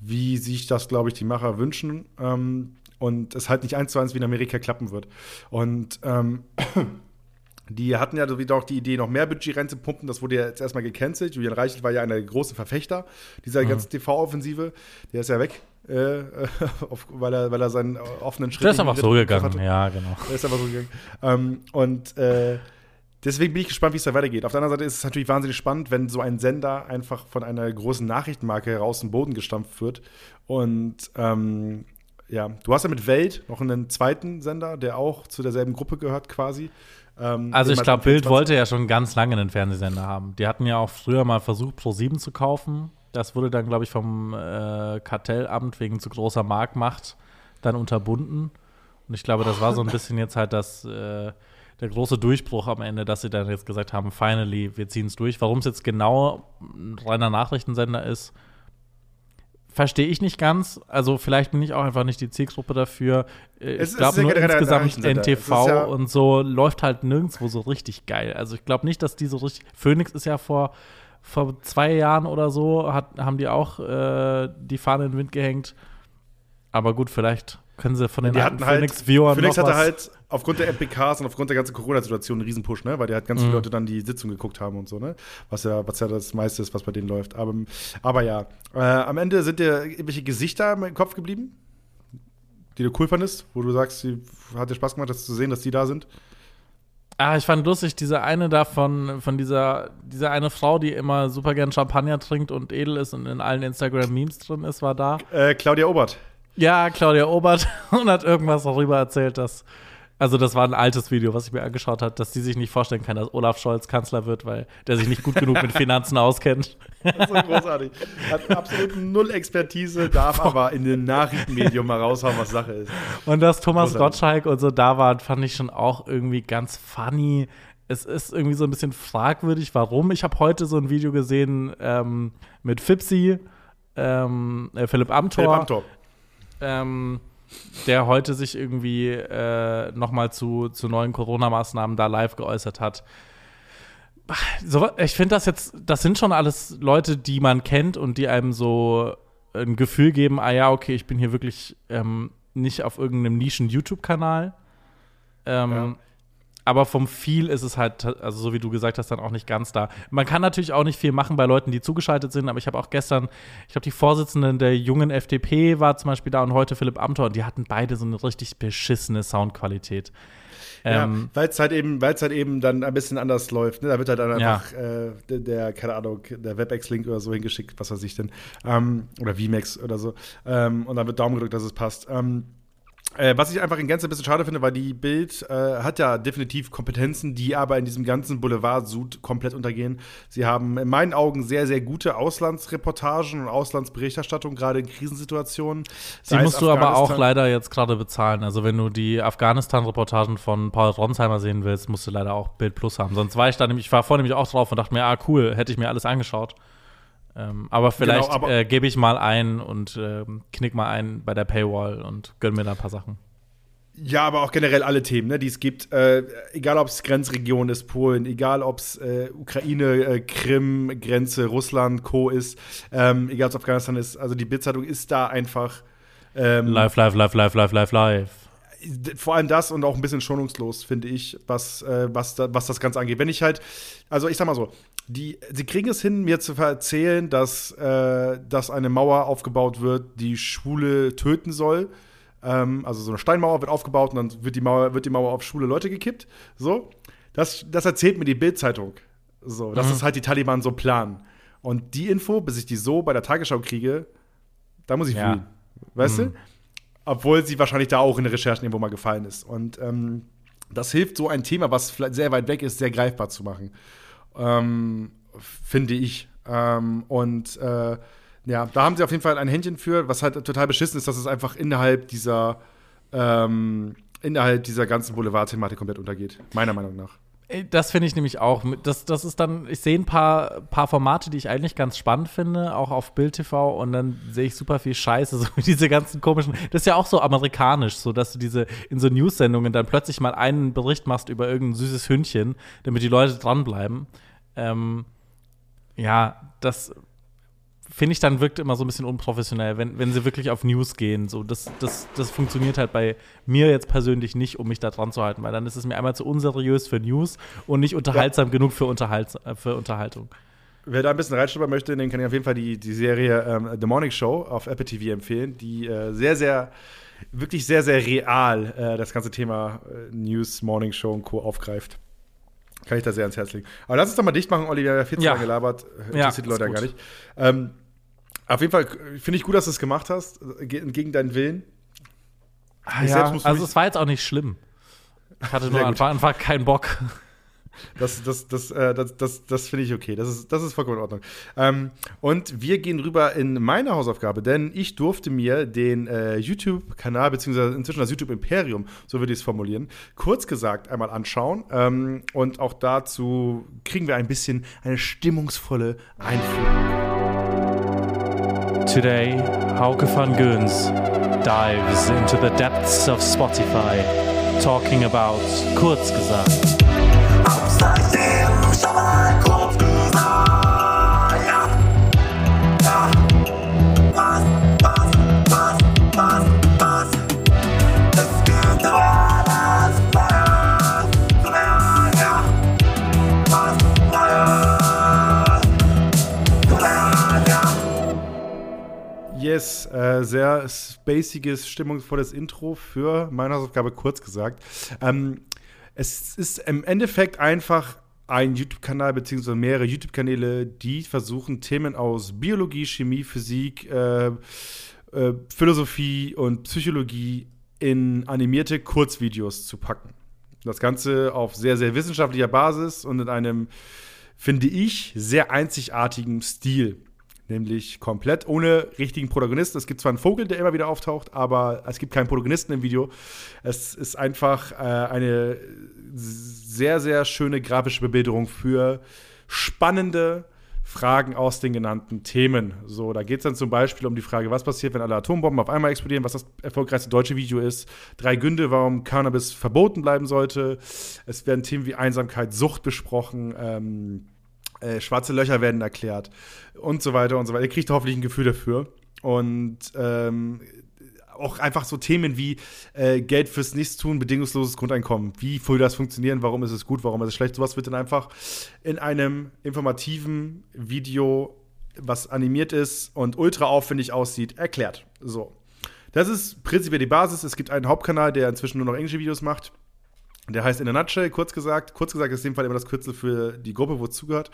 wie sich das, glaube ich, die Macher wünschen. Ähm, und es halt nicht eins zu eins wie in Amerika klappen wird. Und ähm, die hatten ja so wieder auch die Idee, noch mehr Budget reinzupumpen. Das wurde ja jetzt erstmal gecancelt. Julian Reichelt war ja einer der großen Verfechter dieser ganzen TV-Offensive. Der ist ja weg, äh, auf, weil, er, weil er seinen offenen Schritt Der ist einfach so gegangen, hatte. ja, genau. Der ist einfach so gegangen. Ähm, und äh, deswegen bin ich gespannt, wie es da weitergeht. Auf der anderen Seite ist es natürlich wahnsinnig spannend, wenn so ein Sender einfach von einer großen Nachrichtenmarke heraus im Boden gestampft wird. Und ähm, ja, du hast ja mit Welt noch einen zweiten Sender, der auch zu derselben Gruppe gehört quasi. Ähm, Also den ich glaube, Bild 24. wollte ja schon ganz lange einen Fernsehsender haben. Die hatten ja auch früher mal versucht, Pro7 zu kaufen. Das wurde dann, glaube ich, vom äh, Kartellamt wegen zu großer Marktmacht dann unterbunden. Und ich glaube, das war so ein bisschen jetzt halt das, äh, der große Durchbruch am Ende, dass sie dann jetzt gesagt haben, finally, wir ziehen es durch. Warum es jetzt genau ein reiner Nachrichtensender ist, verstehe ich nicht ganz. Also vielleicht bin ich auch einfach nicht die Zielgruppe dafür. Äh, Es ich glaube nur insgesamt NTV ja- und so läuft halt nirgendwo so richtig geil. Also ich glaube nicht, dass die so richtig. Phoenix ist ja vor, vor zwei Jahren oder so, hat, haben die auch äh, die Fahne in den Wind gehängt. Aber gut, vielleicht können sie von den Die alten hatten halt, Phoenix-Viewern Phoenix hatte was. halt aufgrund der MPKs und aufgrund der ganzen Corona-Situation einen Riesenpush, ne? Weil die halt ganz Mhm. viele Leute dann die Sitzung geguckt haben und so, ne? Was ja, was ja das meiste ist, was bei denen läuft. Aber, aber ja, äh, am Ende sind dir irgendwelche Gesichter im Kopf geblieben, die du cool fandest, wo du sagst, die hat dir Spaß gemacht, das zu sehen, dass die da sind. Ah, ich fand lustig, diese eine davon, von dieser, dieser eine Frau, die immer super gern Champagner trinkt und edel ist und in allen Instagram-Memes drin ist, war da. Äh, Claudia Obert. Ja, Claudia Obert und hat irgendwas darüber erzählt, dass. Also, das war ein altes Video, was ich mir angeschaut habe, dass sie sich nicht vorstellen kann, dass Olaf Scholz Kanzler wird, weil der sich nicht gut genug mit Finanzen auskennt. Das ist so großartig. Hat absolut null Expertise, darf aber in den Nachrichtenmedium mal raushauen, was Sache ist. Und dass Thomas Großartig. Gottschalk und so da waren, fand ich schon auch irgendwie ganz funny. Es ist irgendwie so ein bisschen fragwürdig, warum. Ich habe heute so ein Video gesehen ähm, mit Fipsi, ähm, äh, Philipp Amthor. Philipp Amthor. Ähm, der heute sich irgendwie äh, nochmal zu, zu neuen Corona-Maßnahmen da live geäußert hat. so, ich finde das jetzt, das sind schon alles Leute, die man kennt und die einem so ein Gefühl geben, ah ja, okay, ich bin hier wirklich ähm, nicht auf irgendeinem Nischen-YouTube-Kanal. Ähm, Ja. Aber vom Feel ist es halt, also so wie du gesagt hast, dann auch nicht ganz da. Man kann natürlich auch nicht viel machen bei Leuten, die zugeschaltet sind, aber ich habe auch gestern, ich glaube, die Vorsitzende der jungen FDP war zum Beispiel da und heute Philipp Amthor und die hatten beide so eine richtig beschissene Soundqualität. Ähm, ja, weil es halt eben, weil es halt eben dann ein bisschen anders läuft. Ne? Da wird halt dann Ja. einfach äh, der, der, keine Ahnung, der WebEx-Link oder so hingeschickt, was weiß ich denn. Ähm, oder VMAX oder so. Ähm, und dann wird Daumen gedrückt, dass es passt. Ähm, äh, was ich einfach in Gänze ein bisschen schade finde, weil die Bild äh, hat ja definitiv Kompetenzen, die aber in diesem ganzen Boulevard-Sud komplett untergehen. Sie haben in meinen Augen sehr, sehr gute Auslandsreportagen und Auslandsberichterstattung, gerade in Krisensituationen. Es musst du aber auch leider jetzt gerade bezahlen. Also wenn du die Afghanistan-Reportagen von Paul Ronsheimer sehen willst, musst du leider auch Bild Plus haben. Sonst war ich da nämlich, ich war vorher nämlich auch drauf und dachte mir, ah cool, hätte ich mir alles angeschaut. Ähm, aber vielleicht Genau, aber- äh, gebe ich mal ein und ähm, knick mal ein bei der Paywall und gönn mir da ein paar Sachen. Ja, aber auch generell alle Themen, ne, die es gibt. Äh, egal, ob es Grenzregion ist, Polen, egal, ob es äh, Ukraine, äh, Krim, Grenze, Russland, Co. ist, ähm, egal, ob es Afghanistan ist. Also die Bildzeitung ist da einfach ähm, Live, live, live, live, live, live, live. vor allem das und auch ein bisschen schonungslos, finde ich, was, äh, was, da, was das Ganze angeht. Wenn ich halt, also ich sag mal so, die, sie kriegen es hin, mir zu erzählen, dass, äh, dass eine Mauer aufgebaut wird, die Schwule töten soll. Ähm, also so eine Steinmauer wird aufgebaut und dann wird die Mauer, wird die Mauer auf schwule Leute gekippt. So. Das, das erzählt mir die Bild-Zeitung. So, dass das halt die Taliban so planen. Und die Info, bis ich die so bei der Tagesschau kriege, da muss ich Ja. wühlen. Weißt du? Obwohl sie wahrscheinlich da auch in den Recherchen irgendwo mal gefallen ist. Und ähm, das hilft, so ein Thema, was vielleicht sehr weit weg ist, sehr greifbar zu machen. Ähm, finde ich. Ähm, und äh, ja, da haben sie auf jeden Fall ein Händchen für, was halt total beschissen ist, dass es einfach innerhalb dieser ähm, innerhalb dieser ganzen Boulevard-Thematik komplett untergeht. Meiner Meinung nach. Äh, Das finde ich nämlich auch. Das, das ist dann, ich sehe ein paar, paar Formate, die ich eigentlich ganz spannend finde, auch auf Bild TV und dann sehe ich super viel Scheiße, so diese ganzen komischen. Das ist ja auch so amerikanisch, so dass du diese in so News-Sendungen dann plötzlich mal einen Bericht machst über irgendein süßes Hündchen, damit die Leute dranbleiben. Ähm, ja, das finde ich dann wirkt immer so ein bisschen unprofessionell, wenn, wenn sie wirklich auf News gehen. So, das, das, das funktioniert halt bei mir jetzt persönlich nicht, um mich da dran zu halten, weil dann ist es mir einmal zu unseriös für News und nicht unterhaltsam genug für, Unterhalt, äh, für Unterhaltung. Wer da ein bisschen reinschnuppern möchte, den kann ich auf jeden Fall die, die Serie ähm, The Morning Show auf Apple TV empfehlen, die äh, sehr, sehr, wirklich sehr, sehr real äh, das ganze Thema äh, News, Morning Show und Co. aufgreift. Kann ich da sehr ans Herz legen. Aber lass uns doch mal dicht machen, Olli, wir haben ja viel zu Ja. lange gelabert. Äh, Ja, Interessiert die Leute ja gar nicht. Ähm, auf jeden Fall finde ich gut, dass du es gemacht hast, ge- gegen deinen Willen. Ah, muss also es war jetzt auch nicht schlimm. Ich hatte nur einfach, einfach keinen Bock. Das, das, das, äh, das, das, das finde ich okay. Das ist, das ist vollkommen in Ordnung. Ähm, und wir gehen rüber in meine Hausaufgabe, denn ich durfte mir den äh, YouTube-Kanal, beziehungsweise inzwischen das YouTube-Imperium, so würde ich es formulieren, kurz gesagt einmal anschauen. Ähm, und auch dazu kriegen wir ein bisschen eine stimmungsvolle Einführung. Today, Hauke van Goens dives into the depths of Spotify, talking about kurz Yes, äh, sehr spaciges, stimmungsvolles Intro für meine Hausaufgabe, kurz gesagt. Ähm, es ist im Endeffekt einfach ein YouTube-Kanal beziehungsweise mehrere YouTube-Kanäle, die versuchen, Themen aus Biologie, Chemie, Physik, äh, äh, Philosophie und Psychologie in animierte Kurzvideos zu packen. Das Ganze auf sehr, sehr wissenschaftlicher Basis und in einem, finde ich, sehr einzigartigen Stil. Nämlich komplett ohne richtigen Protagonisten. Es gibt zwar einen Vogel, der immer wieder auftaucht, aber es gibt keinen Protagonisten im Video. Es ist einfach äh, eine sehr, sehr schöne grafische Bebilderung für spannende, Fragen aus den genannten Themen. So, da geht es dann zum Beispiel um die Frage, was passiert, wenn alle Atombomben auf einmal explodieren, was das erfolgreichste deutsche Video ist, drei Gründe, warum Cannabis verboten bleiben sollte. Es werden Themen wie Einsamkeit, Sucht besprochen, ähm, äh, schwarze Löcher werden erklärt und so weiter und so weiter. Ihr kriegt hoffentlich ein Gefühl dafür. Und ähm, auch einfach so Themen wie äh, Geld fürs Nichtstun, bedingungsloses Grundeinkommen. Wie soll das funktionieren? Warum ist es gut? Warum ist es schlecht? Sowas wird dann einfach in einem informativen Video, was animiert ist und ultra aufwendig aussieht, erklärt. So. Das ist prinzipiell die Basis. Es gibt einen Hauptkanal, der inzwischen nur noch englische Videos macht. Der heißt in a nutshell, kurz gesagt. Kurz gesagt ist in dem Fall immer das Kürzel für die Gruppe, wo es zugehört.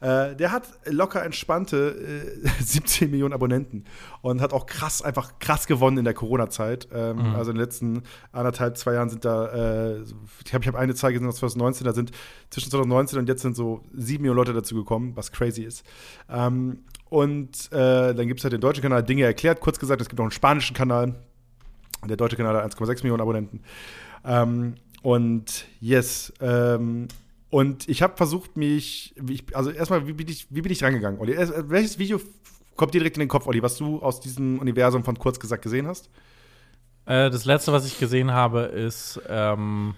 Äh, der hat locker entspannte äh, 17 Millionen Abonnenten und hat auch krass, einfach krass gewonnen in der Corona-Zeit. Ähm, Mhm. Also in den letzten anderthalb, zwei Jahren sind da, äh, ich habe ich hab eine Zahl gesehen aus 2019, da sind zwischen 2019 und jetzt sind so 7 Millionen Leute dazu gekommen, was crazy ist. Ähm, und äh, dann gibt es halt den deutschen Kanal Dinge erklärt. Kurz gesagt, es gibt noch einen spanischen Kanal. Der deutsche Kanal hat 1,6 Millionen Abonnenten. Ähm, und yes, ähm, und ich habe versucht, mich, ich, also erstmal, wie bin ich, wie bin ich rangegangen, Olli? Welches Video kommt dir direkt in den Kopf, Olli, was du aus diesem Universum von kurz gesagt gesehen hast? Äh, das letzte, was ich gesehen habe, ist, ähm,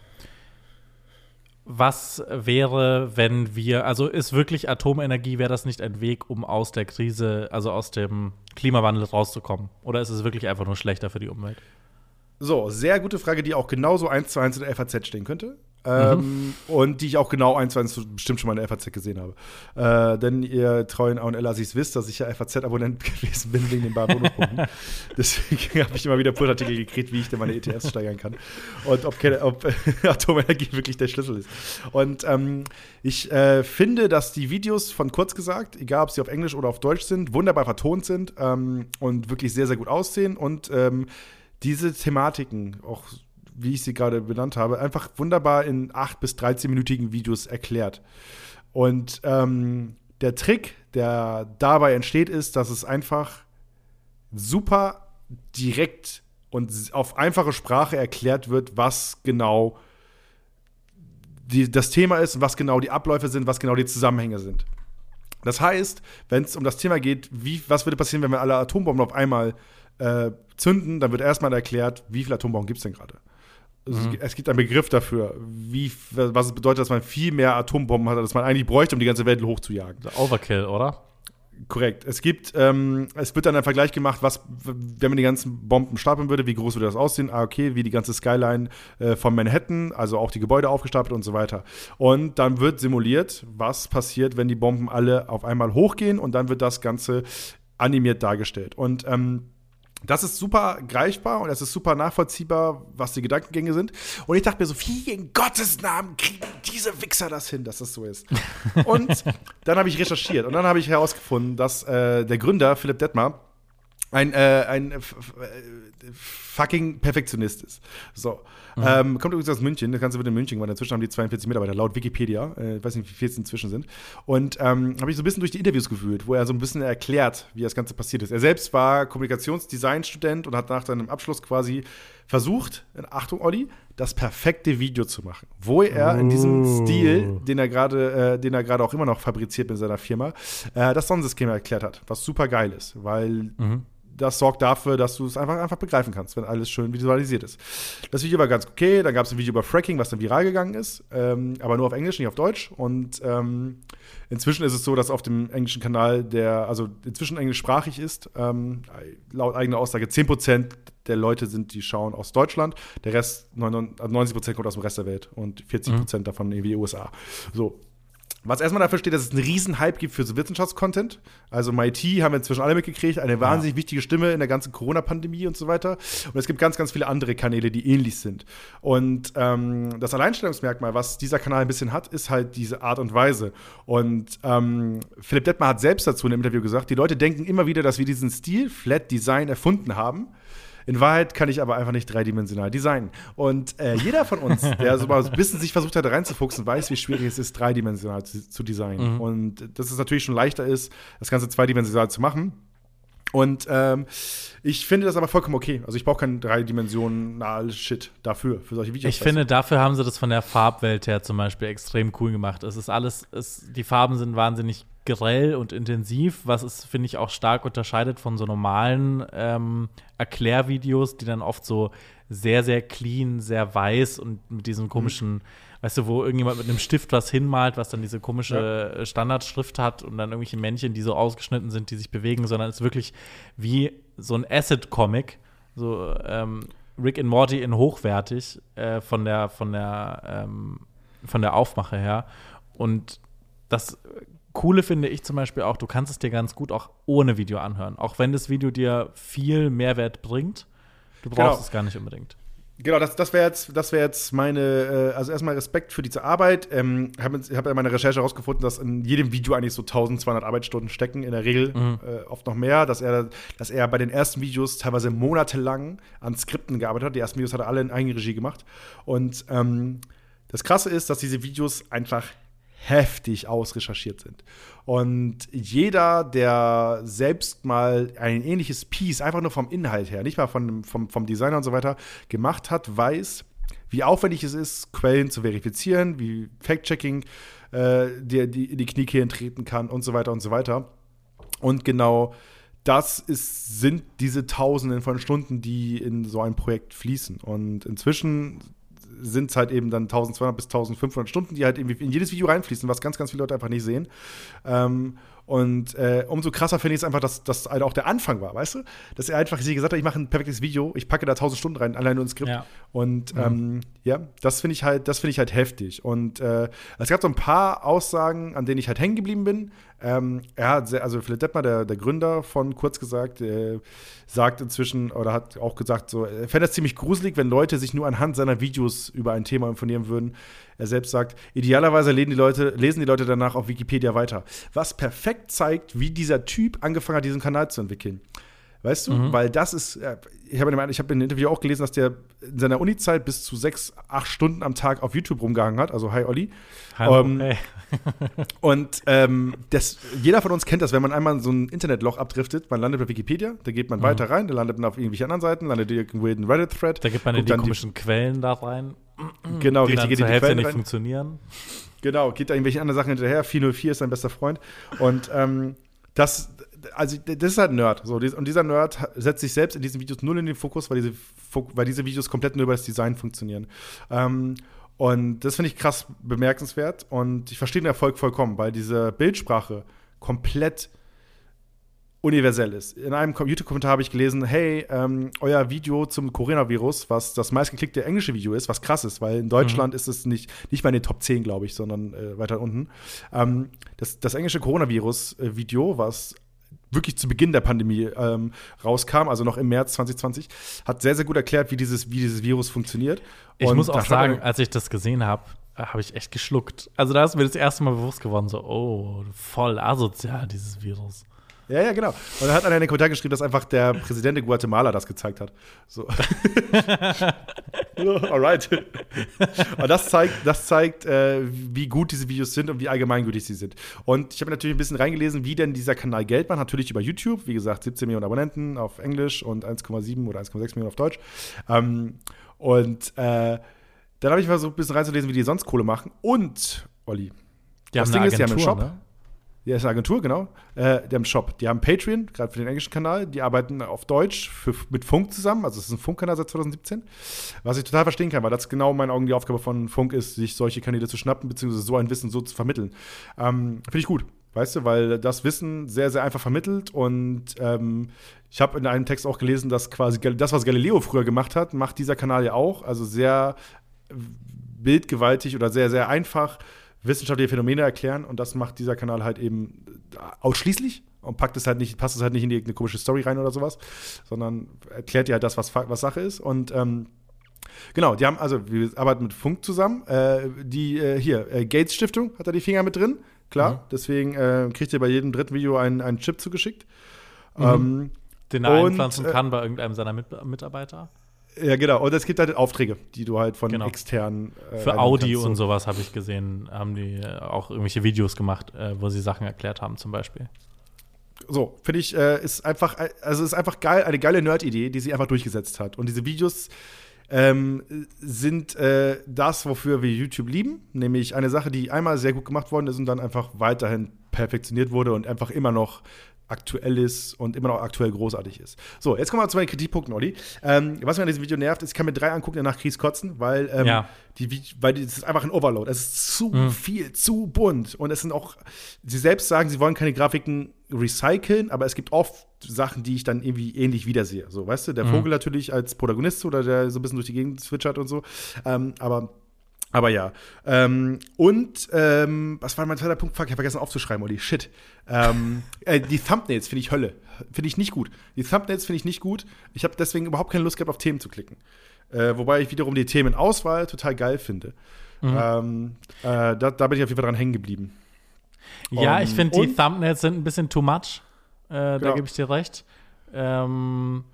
was wäre, wenn wir, also ist wirklich Atomenergie, wäre das nicht ein Weg, um aus der Krise, also aus dem Klimawandel rauszukommen? Oder ist es wirklich einfach nur schlechter für die Umwelt? So, sehr gute Frage, die auch genauso eins zu eins in der FAZ stehen könnte. Ähm, Und die ich auch genau eins zu eins bestimmt schon mal in der FAZ gesehen habe. Äh, denn ihr treuen A&L-Assis wisst, dass ich ja FAZ-Abonnent gewesen bin wegen den Bar-Bonuspunkten. Deswegen habe ich immer wieder Pull-Artikel gekriegt, wie ich denn meine ETFs steigern kann. Und ob, ob Atomenergie wirklich der Schlüssel ist. Und ähm, ich äh, finde, dass die Videos von kurz gesagt, egal ob sie auf Englisch oder auf Deutsch sind, wunderbar vertont sind ähm, und wirklich sehr, sehr gut aussehen und ähm, diese Thematiken, auch wie ich sie gerade benannt habe, einfach wunderbar in 8 bis 13-minütigen Videos erklärt. Und ähm, der Trick, der dabei entsteht, ist, dass es einfach super direkt und auf einfache Sprache erklärt wird, was genau die, das Thema ist und was genau die Abläufe sind, was genau die Zusammenhänge sind. Das heißt, wenn es um das Thema geht, wie, was würde passieren, wenn wir alle Atombomben auf einmal äh, zünden, dann wird erstmal erklärt, wie viele Atombomben gibt es denn gerade. Also Es gibt einen Begriff dafür, wie, was es bedeutet, dass man viel mehr Atombomben hat, als man eigentlich bräuchte, um die ganze Welt hochzujagen. Overkill, oder? Korrekt. Es gibt, ähm, es wird dann ein Vergleich gemacht, was, wenn man die ganzen Bomben stapeln würde, wie groß würde das aussehen? Ah, okay, wie die ganze Skyline äh, von Manhattan, also auch die Gebäude aufgestapelt und so weiter. Und dann wird simuliert, was passiert, wenn die Bomben alle auf einmal hochgehen und dann wird das Ganze animiert dargestellt. Und ähm, das ist super greifbar und es ist super nachvollziehbar, was die Gedankengänge sind. Und ich dachte mir so, wie in Gottes Namen kriegen diese Wichser das hin, dass das so ist? Und dann habe ich recherchiert und dann habe ich herausgefunden, dass äh, der Gründer, Philipp Detmar, ein, äh, ein äh, fucking Perfektionist ist. So. Ähm, kommt übrigens aus München, das Ganze wird in München gemacht. Inzwischen haben die 42 Mitarbeiter, laut Wikipedia. Äh, ich weiß nicht, wie viel es inzwischen sind. Und ähm, habe ich so ein bisschen durch die Interviews gefühlt, wo er so ein bisschen erklärt, wie das Ganze passiert ist. Er selbst war Kommunikationsdesign-Student und hat nach seinem Abschluss quasi versucht, Achtung, Olli, das perfekte Video zu machen. Wo er in diesem Stil, den er gerade, äh, den er gerade auch immer noch fabriziert mit seiner Firma, äh, das Sonnensystem erklärt hat, was super geil ist, weil das sorgt dafür, dass du es einfach, einfach begreifen kannst, wenn alles schön visualisiert ist. Das Video war ganz okay. Dann gab es ein Video über Fracking, was dann viral gegangen ist, ähm, aber nur auf Englisch, nicht auf Deutsch. Und ähm, inzwischen ist es so, dass auf dem englischen Kanal, der also inzwischen englischsprachig ist, ähm, laut eigener Aussage 10% der Leute sind, die schauen aus Deutschland. Der Rest, 99 Prozent kommt aus dem Rest der Welt und 40 Prozent davon irgendwie USA. So. Was erstmal dafür steht, dass es einen riesen Hype gibt für so Wissenschaftscontent. Also MIT haben wir inzwischen alle mitgekriegt, eine wahnsinnig wichtige Stimme in der ganzen Corona-Pandemie und so weiter. Und es gibt ganz, ganz viele andere Kanäle, die ähnlich sind. Und ähm, das Alleinstellungsmerkmal, was dieser Kanal ein bisschen hat, ist halt diese Art und Weise. Und ähm, Philipp Detmar hat selbst dazu in einem Interview gesagt, die Leute denken immer wieder, dass wir diesen Stil, Flat Design, erfunden haben. In Wahrheit kann ich aber einfach nicht dreidimensional designen. Und äh, jeder von uns, der so mal ein bisschen sich versucht hat, reinzufuchsen, weiß, wie schwierig es ist, dreidimensional zu, zu designen. Und dass es natürlich schon leichter ist, das Ganze zweidimensional zu machen. Und ähm, ich finde das aber vollkommen okay. Also ich brauche keinen dreidimensional Shit dafür, für solche Videos. Ich finde, dafür haben sie das von der Farbwelt her zum Beispiel extrem cool gemacht. Es ist alles, es, die Farben sind wahnsinnig grell und intensiv, was es, finde ich, auch stark unterscheidet von so normalen ähm, Erklärvideos, die dann oft so sehr, sehr clean, sehr weiß und mit diesem komischen, weißt du, wo irgendjemand mit einem Stift was hinmalt, was dann diese komische äh, Standardschrift hat und dann irgendwelche Männchen, die so ausgeschnitten sind, die sich bewegen, sondern es ist wirklich wie so ein Acid-Comic, so ähm, Rick and Morty in hochwertig äh, von der, von der, ähm, von der Aufmache her. Und das Coole finde ich zum Beispiel auch, du kannst es dir ganz gut auch ohne Video anhören. Auch wenn das Video dir viel Mehrwert bringt, du brauchst Genau. es gar nicht unbedingt. Genau, das, das wäre jetzt, das wär jetzt meine, äh, also erstmal Respekt für diese Arbeit. Ähm, ich habe hab in meiner Recherche herausgefunden, dass in jedem Video eigentlich so 1200 Arbeitsstunden stecken, in der Regel äh, oft noch mehr, dass er, dass er bei den ersten Videos teilweise monatelang an Skripten gearbeitet hat. Die ersten Videos hat er alle in Eigenregie gemacht. Und ähm, das Krasse ist, dass diese Videos einfach heftig ausrecherchiert sind. Und jeder, der selbst mal ein ähnliches Piece, einfach nur vom Inhalt her, nicht mal von, vom, vom Designer und so weiter, gemacht hat, weiß, wie aufwendig es ist, Quellen zu verifizieren, wie Fact-Checking äh, dir die, die Kniekehlen treten kann und so weiter und so weiter. Und genau das ist, sind diese Tausenden von Stunden, die in so ein Projekt fließen. Und inzwischen sind es halt eben dann 1200 bis 1500 Stunden, die halt irgendwie in jedes Video reinfließen, was ganz, ganz viele Leute einfach nicht sehen. Ähm, und äh, umso krasser finde ich es einfach, dass das halt auch der Anfang war, weißt du? Dass er einfach sich gesagt hat, ich mache ein perfektes Video, ich packe da 1000 Stunden rein, allein nur ins Skript. Ja. Und ähm, ja, das finde ich halt, das finde ich halt heftig. Und äh, es gab so ein paar Aussagen, an denen ich halt hängen geblieben bin. Ähm, er hat sehr, also Philipp Detmer, der, der Gründer von Kurz gesagt, äh, sagt inzwischen oder hat auch gesagt, so, er fände es ziemlich gruselig, wenn Leute sich nur anhand seiner Videos über ein Thema informieren würden. Er selbst sagt, idealerweise lesen die Leute, lesen die Leute danach auf Wikipedia weiter. Was perfekt zeigt, wie dieser Typ angefangen hat, diesen Kanal zu entwickeln. Weißt du? Weil das ist, ich habe in habe in einem Interview auch gelesen, dass der in seiner Uni-Zeit bis zu sechs, acht Stunden am Tag auf YouTube rumgehangen hat. Also, hi Olli. Hallo, Ähm, hey. Und ähm, das, jeder von uns kennt das, wenn man einmal in so ein Internetloch abdriftet, man landet bei Wikipedia, da geht man weiter rein, dann landet man auf irgendwelchen anderen Seiten, landet irgendwo in Reddit-Thread. Da gibt man in die dann komischen Quellen da rein, genau, die richtig, dann geht zur die Hälfte Quellen nicht rein. funktionieren. Genau, geht da irgendwelche anderen Sachen hinterher. 404 ist sein bester Freund. Und ähm, das, also das ist halt ein Nerd. So, und dieser Nerd setzt sich selbst in diesen Videos null in den Fokus, weil diese, weil diese Videos komplett nur über das Design funktionieren. Ähm, und das finde ich krass bemerkenswert. Und ich verstehe den Erfolg vollkommen, weil diese Bildsprache komplett universell ist. In einem Kom- YouTube-Kommentar habe ich gelesen, hey, ähm, euer Video zum Coronavirus, was das meistgeklickte englische Video ist, was krass ist, weil in Deutschland ist es nicht, nicht mal in den Top 10, glaube ich, sondern äh, weiter unten. Ähm, das, das englische Coronavirus-Video, was wirklich zu Beginn der Pandemie ähm, rauskam, also noch im März 2020, hat sehr, sehr gut erklärt, wie dieses, wie dieses Virus funktioniert. Ich Und muss da auch sagen, als ich das gesehen habe, habe ich echt geschluckt. Also da ist mir das erste Mal bewusst geworden, so, oh, voll asozial, dieses Virus. Ja, ja, genau. Und dann hat einer in den Kommentar geschrieben, dass einfach der Präsident in Guatemala das gezeigt hat. So. Alright. Und das zeigt, das zeigt äh, wie gut diese Videos sind und wie allgemeingültig sie sind. Und ich habe natürlich ein bisschen reingelesen, wie denn dieser Kanal Geld macht. Natürlich über YouTube. Wie gesagt, 17 Millionen Abonnenten auf Englisch und 1,7 oder 1,6 Millionen auf Deutsch. Ähm, und äh, dann habe ich mal so ein bisschen reinzulesen, wie die sonst Kohle machen. Und, Olli, Die Das Ding eine ist, einen Agentur, Shop. ne? Ja, ist eine Agentur, genau. Äh, die haben einen Shop. Die haben Patreon, gerade für den englischen Kanal. Die arbeiten auf Deutsch für, mit Funk zusammen. Also, es ist ein Funkkanal seit 2017. Was ich total verstehen kann, weil das genau in meinen Augen die Aufgabe von Funk ist, sich solche Kanäle zu schnappen, beziehungsweise so ein Wissen so zu vermitteln. Ähm, Finde ich gut. Weißt du, weil das Wissen sehr, sehr einfach vermittelt und ähm, ich habe in einem Text auch gelesen, dass quasi das, was Galileo früher gemacht hat, macht dieser Kanal ja auch. Also sehr bildgewaltig oder sehr, sehr einfach wissenschaftliche Phänomene erklären und das macht dieser Kanal halt eben ausschließlich und packt es halt nicht, passt es halt nicht in irgendeine komische Story rein oder sowas, sondern erklärt dir halt das, was, was Sache ist und ähm, Genau, die haben, also wir arbeiten mit Funk zusammen. Äh, die äh, hier, äh, Gates Stiftung hat da die Finger mit drin, klar. Deswegen äh, kriegt ihr bei jedem dritten Video einen, einen Chip zugeschickt. Ähm, Den er Und, einpflanzen äh, kann bei irgendeinem seiner Mit Mitarbeiter. Ja, genau. Und es gibt halt Aufträge, die du halt von Genau. externen. äh, Für Audi kannst, und sowas habe ich gesehen, haben die äh, auch irgendwelche Videos gemacht, äh, wo sie Sachen erklärt haben, zum Beispiel. so, finde ich, äh, ist einfach, also ist einfach geil, eine geile Nerd-Idee, die sie einfach durchgesetzt hat. Und diese Videos, ähm, sind äh, das, wofür wir YouTube lieben, nämlich eine Sache, die einmal sehr gut gemacht worden ist und dann einfach weiterhin perfektioniert wurde und einfach immer noch aktuell ist und immer noch aktuell großartig ist. So, jetzt kommen wir zu meinen Kritikpunkten, Olli. Ähm, was mir an diesem Video nervt, ist, ich kann mir drei angucken, danach krieg's kotzen, weil, ähm, Ja. die, weil die- das ist einfach ein Overload. Es ist zu Mhm. viel, zu bunt. Und es sind auch, sie selbst sagen, sie wollen keine Grafiken recyceln, aber es gibt oft Sachen, die ich dann irgendwie ähnlich wiedersehe. So, weißt du, der Vogel natürlich als Protagonist oder der so ein bisschen durch die Gegend zwitschert und so. Ähm, aber aber ja. Ähm, und ähm, was war mein zweiter Punkt? Fuck, ich habe vergessen aufzuschreiben, Olli. Shit. Ähm, äh, die Thumbnails finde ich Hölle. Finde ich nicht gut. Die Thumbnails finde ich nicht gut. Ich habe deswegen überhaupt keine Lust gehabt, auf Themen zu klicken. Äh, wobei ich wiederum die Themenauswahl total geil finde. Ähm, äh, da, da bin ich auf jeden Fall dran hängen geblieben. Ja, Um, ich finde, die Thumbnails sind ein bisschen too much. Äh, Da Genau. gebe ich dir recht. Ähm,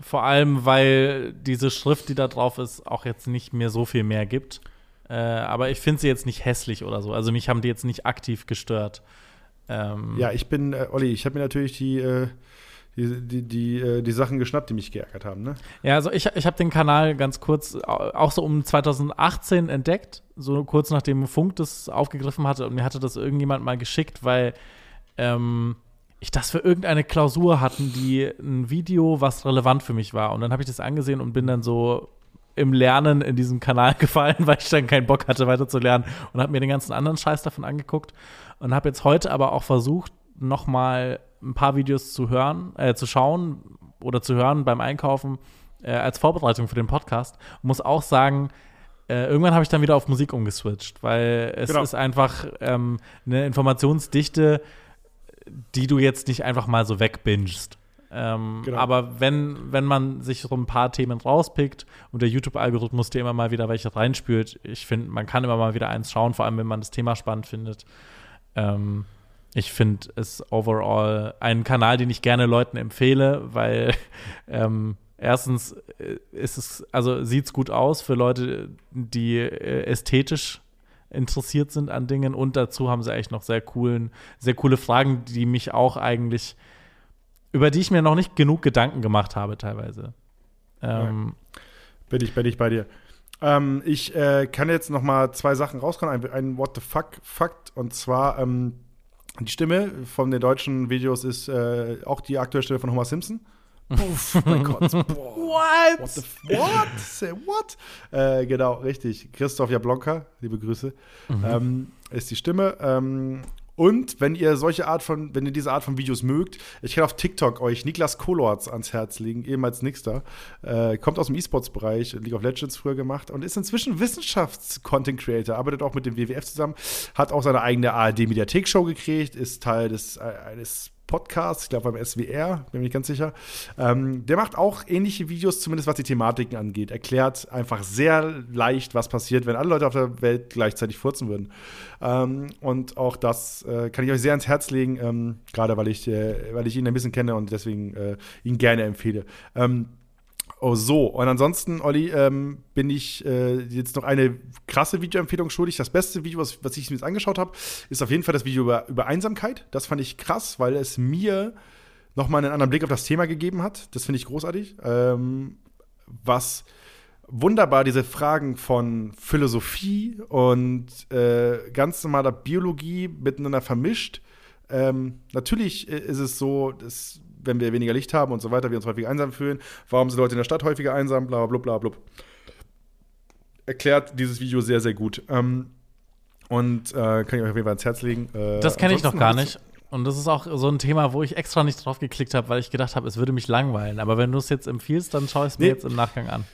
vor allem, weil diese Schrift, die da drauf ist, auch jetzt nicht mehr so viel mehr gibt. Äh, aber ich finde sie jetzt nicht hässlich oder so. Also mich haben die jetzt nicht aktiv gestört. Ähm, Ja, ich bin, äh, Olli, ich habe mir natürlich die, äh, die, die, die, äh, die Sachen geschnappt, die mich geärgert haben. Ne? Ja, also ich, ich habe den Kanal ganz kurz, au- auch so um 2018 entdeckt, so kurz nachdem Funk das aufgegriffen hatte und mir hatte das irgendjemand mal geschickt, weil ähm, ich das für irgendeine Klausur hatten, die ein Video, was relevant für mich war. Und dann habe ich das angesehen und bin dann so im Lernen in diesen Kanal gefallen, weil ich dann keinen Bock hatte, weiter zu lernen und habe mir den ganzen anderen Scheiß davon angeguckt und habe jetzt heute aber auch versucht, noch mal ein paar Videos zu hören, äh, zu schauen oder zu hören beim Einkaufen äh, als Vorbereitung für den Podcast. Muss auch sagen, äh, irgendwann habe ich dann wieder auf Musik umgeswitcht, weil es Genau. ist einfach ähm, eine Informationsdichte, die du jetzt nicht einfach mal so wegbingst. Ähm, Genau. Aber wenn, wenn man sich so ein paar Themen rauspickt und der YouTube-Algorithmus dir immer mal wieder welche reinspült, ich finde, man kann immer mal wieder eins schauen, vor allem wenn man das Thema spannend findet. Ähm, ich finde es overall ein Kanal, den ich gerne Leuten empfehle, weil ähm, erstens äh, ist es, also sieht es gut aus für Leute, die äh, ästhetisch interessiert sind an Dingen und dazu haben sie echt noch sehr coolen, sehr coole Fragen, die mich auch eigentlich, über die ich mir noch nicht genug Gedanken gemacht habe teilweise. Ähm, Bin ich, bin ich bei dir. Ähm, ich äh, kann jetzt noch mal zwei Sachen rauskommen. Ein, ein What the fuck Fakt. Und zwar, ähm, die Stimme von den deutschen Videos ist äh, auch die aktuelle Stimme von Homer Simpson. Puff, mein Gott. Boah. What? What the what? Say what? Äh, genau, richtig. Christoph Jablonka, liebe Grüße, ähm, ist die Stimme. Ähm, und wenn ihr solche Art von, wenn ihr diese Art von Videos mögt, ich kann auf TikTok euch Niklas Kolorz ans Herz legen, ehemals Nixter. Äh, kommt aus dem E-Sports-Bereich, League of Legends früher gemacht und ist inzwischen Wissenschafts-Content-Creator, arbeitet auch mit dem WWF zusammen, hat auch seine eigene ARD-Mediathek-Show gekriegt, ist Teil des, äh, eines Podcasts, ich glaube beim SWR, bin mir nicht ganz sicher. Ähm, der macht auch ähnliche Videos, zumindest was die Thematiken angeht. Erklärt einfach sehr leicht, was passiert, wenn alle Leute auf der Welt gleichzeitig furzen würden. Ähm, und auch das äh, kann ich euch sehr ans Herz legen, ähm, gerade weil ich, äh, weil ich ihn ein bisschen kenne und deswegen äh, ihn gerne empfehle. Ähm, Oh, so. Und ansonsten, Olli, ähm, bin ich äh, jetzt noch eine krasse Videoempfehlung schuldig. Das beste Video, was, was ich mir jetzt angeschaut habe, ist auf jeden Fall das Video über, über Einsamkeit. Das fand ich krass, weil es mir nochmal einen anderen Blick auf das Thema gegeben hat. Das finde ich großartig. Ähm, was wunderbar diese Fragen von Philosophie und äh, ganz normaler Biologie miteinander vermischt. Ähm, natürlich äh, ist es so, dass wenn wir weniger Licht haben und so weiter, wir uns häufiger einsam fühlen. Warum sind Leute in der Stadt häufiger einsam? Bla bla bla bla. Erklärt dieses Video sehr, sehr gut. Ähm, und äh, kann ich euch auf jeden Fall ans Herz legen. Äh, Das kenne ich noch gar nicht. Und das ist auch so ein Thema, wo ich extra nicht drauf geklickt habe, weil ich gedacht habe, es würde mich langweilen. Aber wenn du es jetzt empfiehlst, dann schaue ich es mir Nee. jetzt im Nachgang an.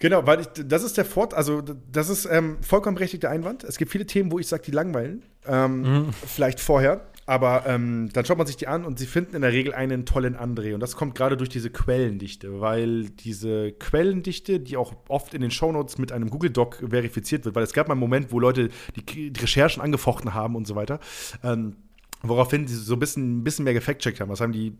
Genau, weil ich, das ist der Fort, also das ist ähm, vollkommen berechtigter Einwand. Es gibt viele Themen, wo ich sage, die langweilen. Ähm, Vielleicht vorher, aber ähm, dann schaut man sich die an und sie finden in der Regel einen tollen André. Und das kommt gerade durch diese Quellendichte, weil diese Quellendichte, die auch oft in den Shownotes mit einem Google-Doc verifiziert wird, weil es gab mal einen Moment, wo Leute die, die Recherchen angefochten haben und so weiter. Ähm, Woraufhin sie so ein bisschen, ein bisschen mehr gefact-checkt haben. Das haben die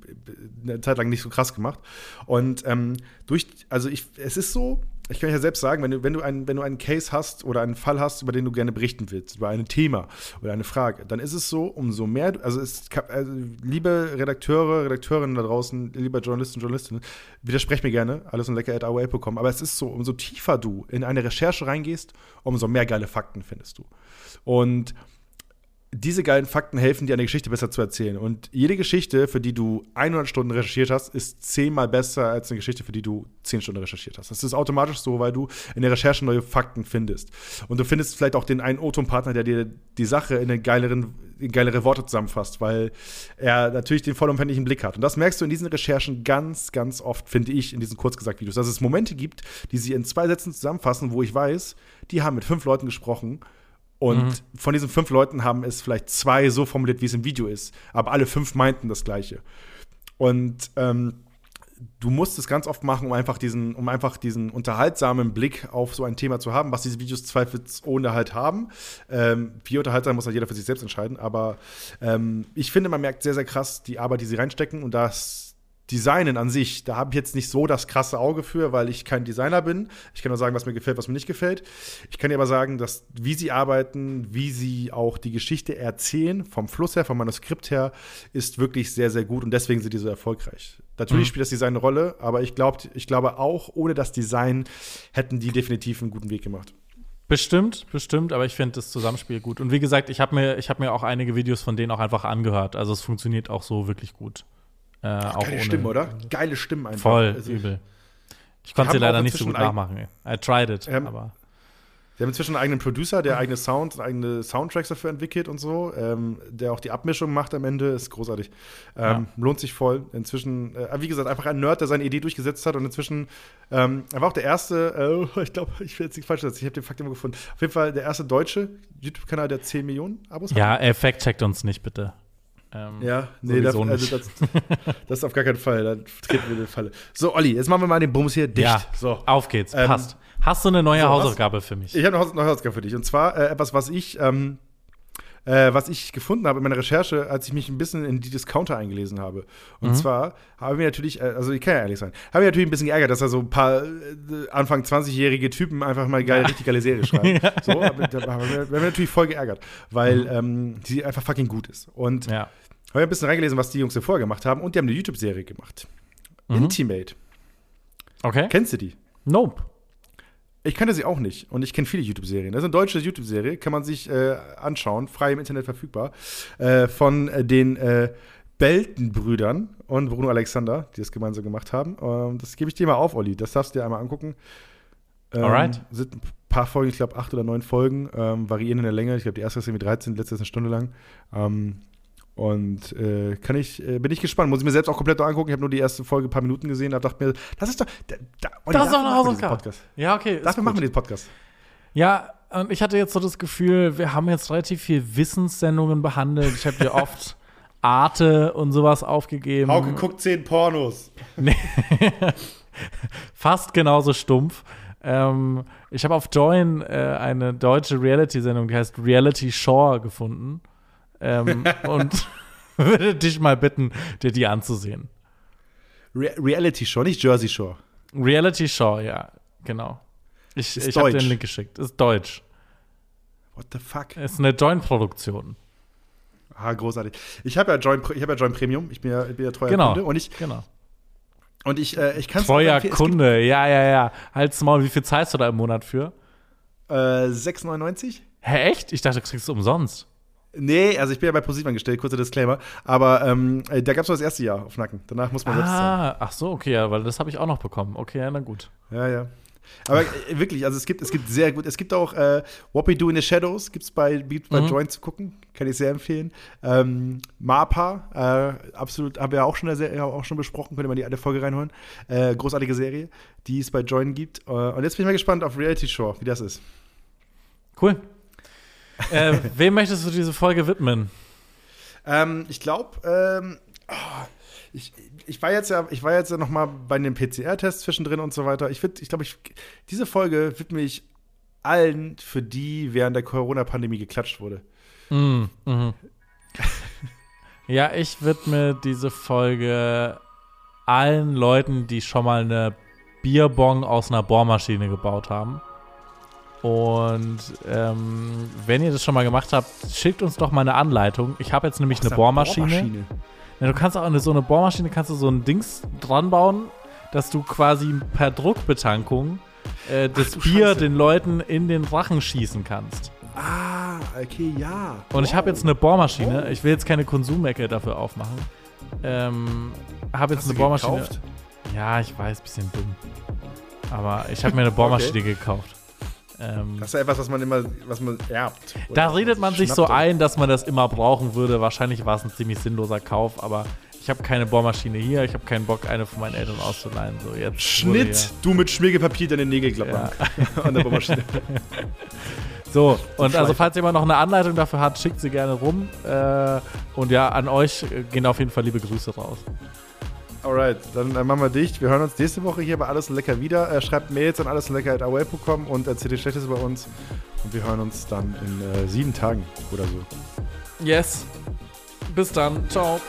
eine Zeit lang nicht so krass gemacht. Und ähm, durch, also ich, es ist so, ich kann ja selbst sagen, wenn du, wenn, du einen, wenn du einen Case hast oder einen Fall hast, über den du gerne berichten willst, über ein Thema oder eine Frage, dann ist es so, umso mehr, also, es, also liebe Redakteure, Redakteurinnen da draußen, lieber Journalisten, Journalistinnen, widersprech mir gerne, alles und lecker at AOL.com, aber es ist so, umso tiefer du in eine Recherche reingehst, umso mehr geile Fakten findest du. Und diese geilen Fakten helfen dir, eine Geschichte besser zu erzählen. Und jede Geschichte, für die du 100 Stunden recherchiert hast, ist zehnmal besser als eine Geschichte, für die du 10 Stunden recherchiert hast. Das ist automatisch so, weil du in der Recherche neue Fakten findest. Und du findest vielleicht auch den einen O-Ton-Partner, der dir die Sache in, geileren, in geilere Worte zusammenfasst, weil er natürlich den vollumfänglichen Blick hat. Und das merkst du in diesen Recherchen ganz, ganz oft, finde ich, in diesen Kurzgesagt-Videos, dass es Momente gibt, die sie in zwei Sätzen zusammenfassen, wo ich weiß, die haben mit fünf Leuten gesprochen und von diesen fünf Leuten haben es vielleicht zwei so formuliert, wie es im Video ist. Aber alle fünf meinten das Gleiche. Und ähm, du musst es ganz oft machen, um einfach diesen, um einfach diesen unterhaltsamen Blick auf so ein Thema zu haben, was diese Videos zweifelsohne halt haben. Ähm, wie unterhaltsam muss halt jeder für sich selbst entscheiden. Aber ähm, ich finde, man merkt sehr, sehr krass die Arbeit, die sie reinstecken und das Designen an sich, da habe ich jetzt nicht so das krasse Auge für, weil ich kein Designer bin. Ich kann nur sagen, was mir gefällt, was mir nicht gefällt. Ich kann dir aber sagen, dass wie sie arbeiten, wie sie auch die Geschichte erzählen, vom Fluss her, vom Manuskript her, ist wirklich sehr, sehr gut und deswegen sind die so erfolgreich. Natürlich spielt das Design eine Rolle, aber ich, glaub, ich glaube auch, ohne das Design hätten die definitiv einen guten Weg gemacht. Bestimmt, bestimmt, aber ich finde das Zusammenspiel gut. Und wie gesagt, ich habe mir, ich hab mir auch einige Videos von denen auch einfach angehört. Also es funktioniert auch so wirklich gut. Äh, auch Geile ohne- Stimme, oder? Geile Stimmen einfach. Voll, Also, übel. Ich konnte sie leider nicht so gut nachmachen. I tried it, Ähm, aber Wir haben inzwischen einen eigenen Producer, der eigene Sound, eigene Soundtracks dafür entwickelt und so, ähm, der auch die Abmischung macht am Ende, ist großartig. Ähm, Lohnt sich voll. Inzwischen, äh, wie gesagt, einfach ein Nerd, der seine Idee durchgesetzt hat und inzwischen, ähm, er war auch der erste, äh, ich glaube, ich will jetzt nicht falsch sagen, ich habe den Fakt immer gefunden. Auf jeden Fall der erste deutsche YouTube-Kanal, der 10 Millionen Abos hat. ja, äh, fact-checkt uns nicht, bitte. Ähm, Ja, nee, das, also das, das auf gar keinen Fall. Dann treten wir in die Falle. So, Olli, jetzt machen wir mal den Bums hier dicht. Ja, So. auf geht's, Ähm, passt. Hast du eine neue so, was- Hausaufgabe für mich? Ich habe eine Hausaufgabe für dich. Und zwar äh, etwas, was ich, ähm, äh, was ich gefunden habe in meiner Recherche, als ich mich ein bisschen in die Discounter eingelesen habe. Und Mhm. zwar habe ich mir natürlich, äh, also ich kann ja ehrlich sein, habe ich natürlich ein bisschen geärgert, dass da so ein paar äh, Anfang 20-jährige Typen einfach mal geil, richtig geile Serie schreiben. So, aber da haben wir, natürlich voll geärgert, weil ähm, die einfach fucking gut ist. Und Mhm. Ja. Habe ein bisschen reingelesen, was die Jungs davor gemacht haben. Und die haben eine YouTube-Serie gemacht. Mhm. Intimate. Okay. Kennst du die? Nope. Ich kannte sie auch nicht und ich kenne viele YouTube-Serien. Das ist eine deutsche YouTube-Serie, kann man sich äh, anschauen, frei im Internet verfügbar, äh, von äh, den äh, Belten-Brüdern und Bruno Alexander, die das gemeinsam gemacht haben. Ähm, das gebe ich dir mal auf, Olli. Das darfst du dir einmal angucken. Ähm, Alright. Sind ein paar Folgen, ich glaube acht oder neun Folgen, ähm, variieren in der Länge. Ich glaube, die erste ist irgendwie 13, die letzte ist eine Stunde lang. Ähm, und äh, kann ich, äh, bin ich gespannt. Muss ich mir selbst auch komplett noch angucken. Ich habe nur die erste Folge ein paar Minuten gesehen. Da dachte mir, das ist doch. Da, da, Olli, Das ist doch eine Hausaufgabe. Podcast. Ja, okay. Dafür machen wir den Podcast. Ja, und ich hatte jetzt so das Gefühl, wir haben jetzt relativ viel Wissenssendungen behandelt. Ich habe dir oft Arte und sowas aufgegeben. Hauke guckt zehn Pornos. Fast genauso stumpf. Ähm, ich habe auf Join äh, eine deutsche Reality-Sendung, die heißt Reality Shore gefunden. Ähm, und würde dich mal bitten, dir die anzusehen. Re Reality Show, nicht Jersey Shore. Reality Shore, ja, genau. Ich, Ist ich habe den Link geschickt. Ist deutsch. What the fuck? Ist eine Join-Produktion. Ah, großartig. Ich habe ja Join, ich habe ja Join Premium. Ich bin ja, ich bin ja treuer Genau. Kunde und ich Genau. und ich äh, ich kann Treuer Kunde, ja, ja, ja. Halt's Maul, wie viel zahlst du da im Monat für? Äh, 6,99? Hä, echt? Ich dachte, du kriegst es umsonst. Nee, also ich bin ja bei ProSieben angestellt, kurzer Disclaimer. Aber ähm, äh, da gab es nur das erste Jahr auf Nacken. Danach muss man selbst zahlen. Ah, ach so, okay, ja, weil das habe ich auch noch bekommen. Okay, ja, na gut. Ja, ja. Aber äh, wirklich, also es gibt, es gibt sehr gut, es gibt auch äh, What We Do in the Shadows, gibt es bei, gibt's bei Mhm. Joint zu gucken, kann ich sehr empfehlen. Ähm, MAPA, äh, absolut, haben wir auch schon, sehr, ja, auch schon besprochen, könnt ihr mal die alte Folge reinholen. Äh, großartige Serie, die es bei Join gibt. Äh, und jetzt bin ich mal gespannt auf Reality Show, wie das ist. Cool. Äh, wem möchtest du diese Folge widmen? Ähm, ich glaube, ähm, oh, ich, ich war jetzt ja, ich war jetzt ja noch mal bei den PCR-Tests zwischendrin und so weiter. Ich finde, ich glaube, ich, diese Folge widme ich allen, für die während der Corona-Pandemie geklatscht wurde. Mm, mhm. ja, ich widme diese Folge allen Leuten, die schon mal eine Bierbong aus einer Bohrmaschine gebaut haben. Und ähm, wenn ihr das schon mal gemacht habt, schickt uns doch mal eine Anleitung. Ich habe jetzt nämlich eine Bohrmaschine. Ja, du kannst auch eine, so eine Bohrmaschine, kannst du so ein Dings dran bauen, dass du quasi per Druckbetankung äh, das du Bier Scheiße. den Leuten in den Rachen schießen kannst. Ah, okay, ja. Und ich habe jetzt eine Bohrmaschine. Ich will jetzt keine Konsumecke dafür aufmachen. Ähm, habe jetzt Hast eine Bohrmaschine. gekauft? Ja, ich weiß, bisschen dumm. Aber ich habe mir eine Bohrmaschine gekauft. Ähm, Das ist ja etwas, was man immer, was man erbt. da redet man sich so ein, dass man das immer brauchen würde. Wahrscheinlich war es ein ziemlich sinnloser Kauf, aber ich habe keine Bohrmaschine hier. Ich habe keinen Bock, eine von meinen Eltern auszuleihen. So, jetzt Schnitt, du mit Schmirgelpapier deine Nägel klappern. An der Bohrmaschine. So, und also falls jemand noch eine Anleitung dafür hat, schickt sie gerne rum. Äh, und ja, an euch gehen auf jeden Fall liebe Grüße raus. Alright, dann äh, machen wir dicht. Wir hören uns nächste Woche hier bei Alles Lecker wieder. Äh, schreibt Mails an alleslecker.away.com und erzählt ihr Schlechtes über uns. Und wir hören uns dann in äh, sieben Tagen oder so. Yes. Bis dann. Ciao.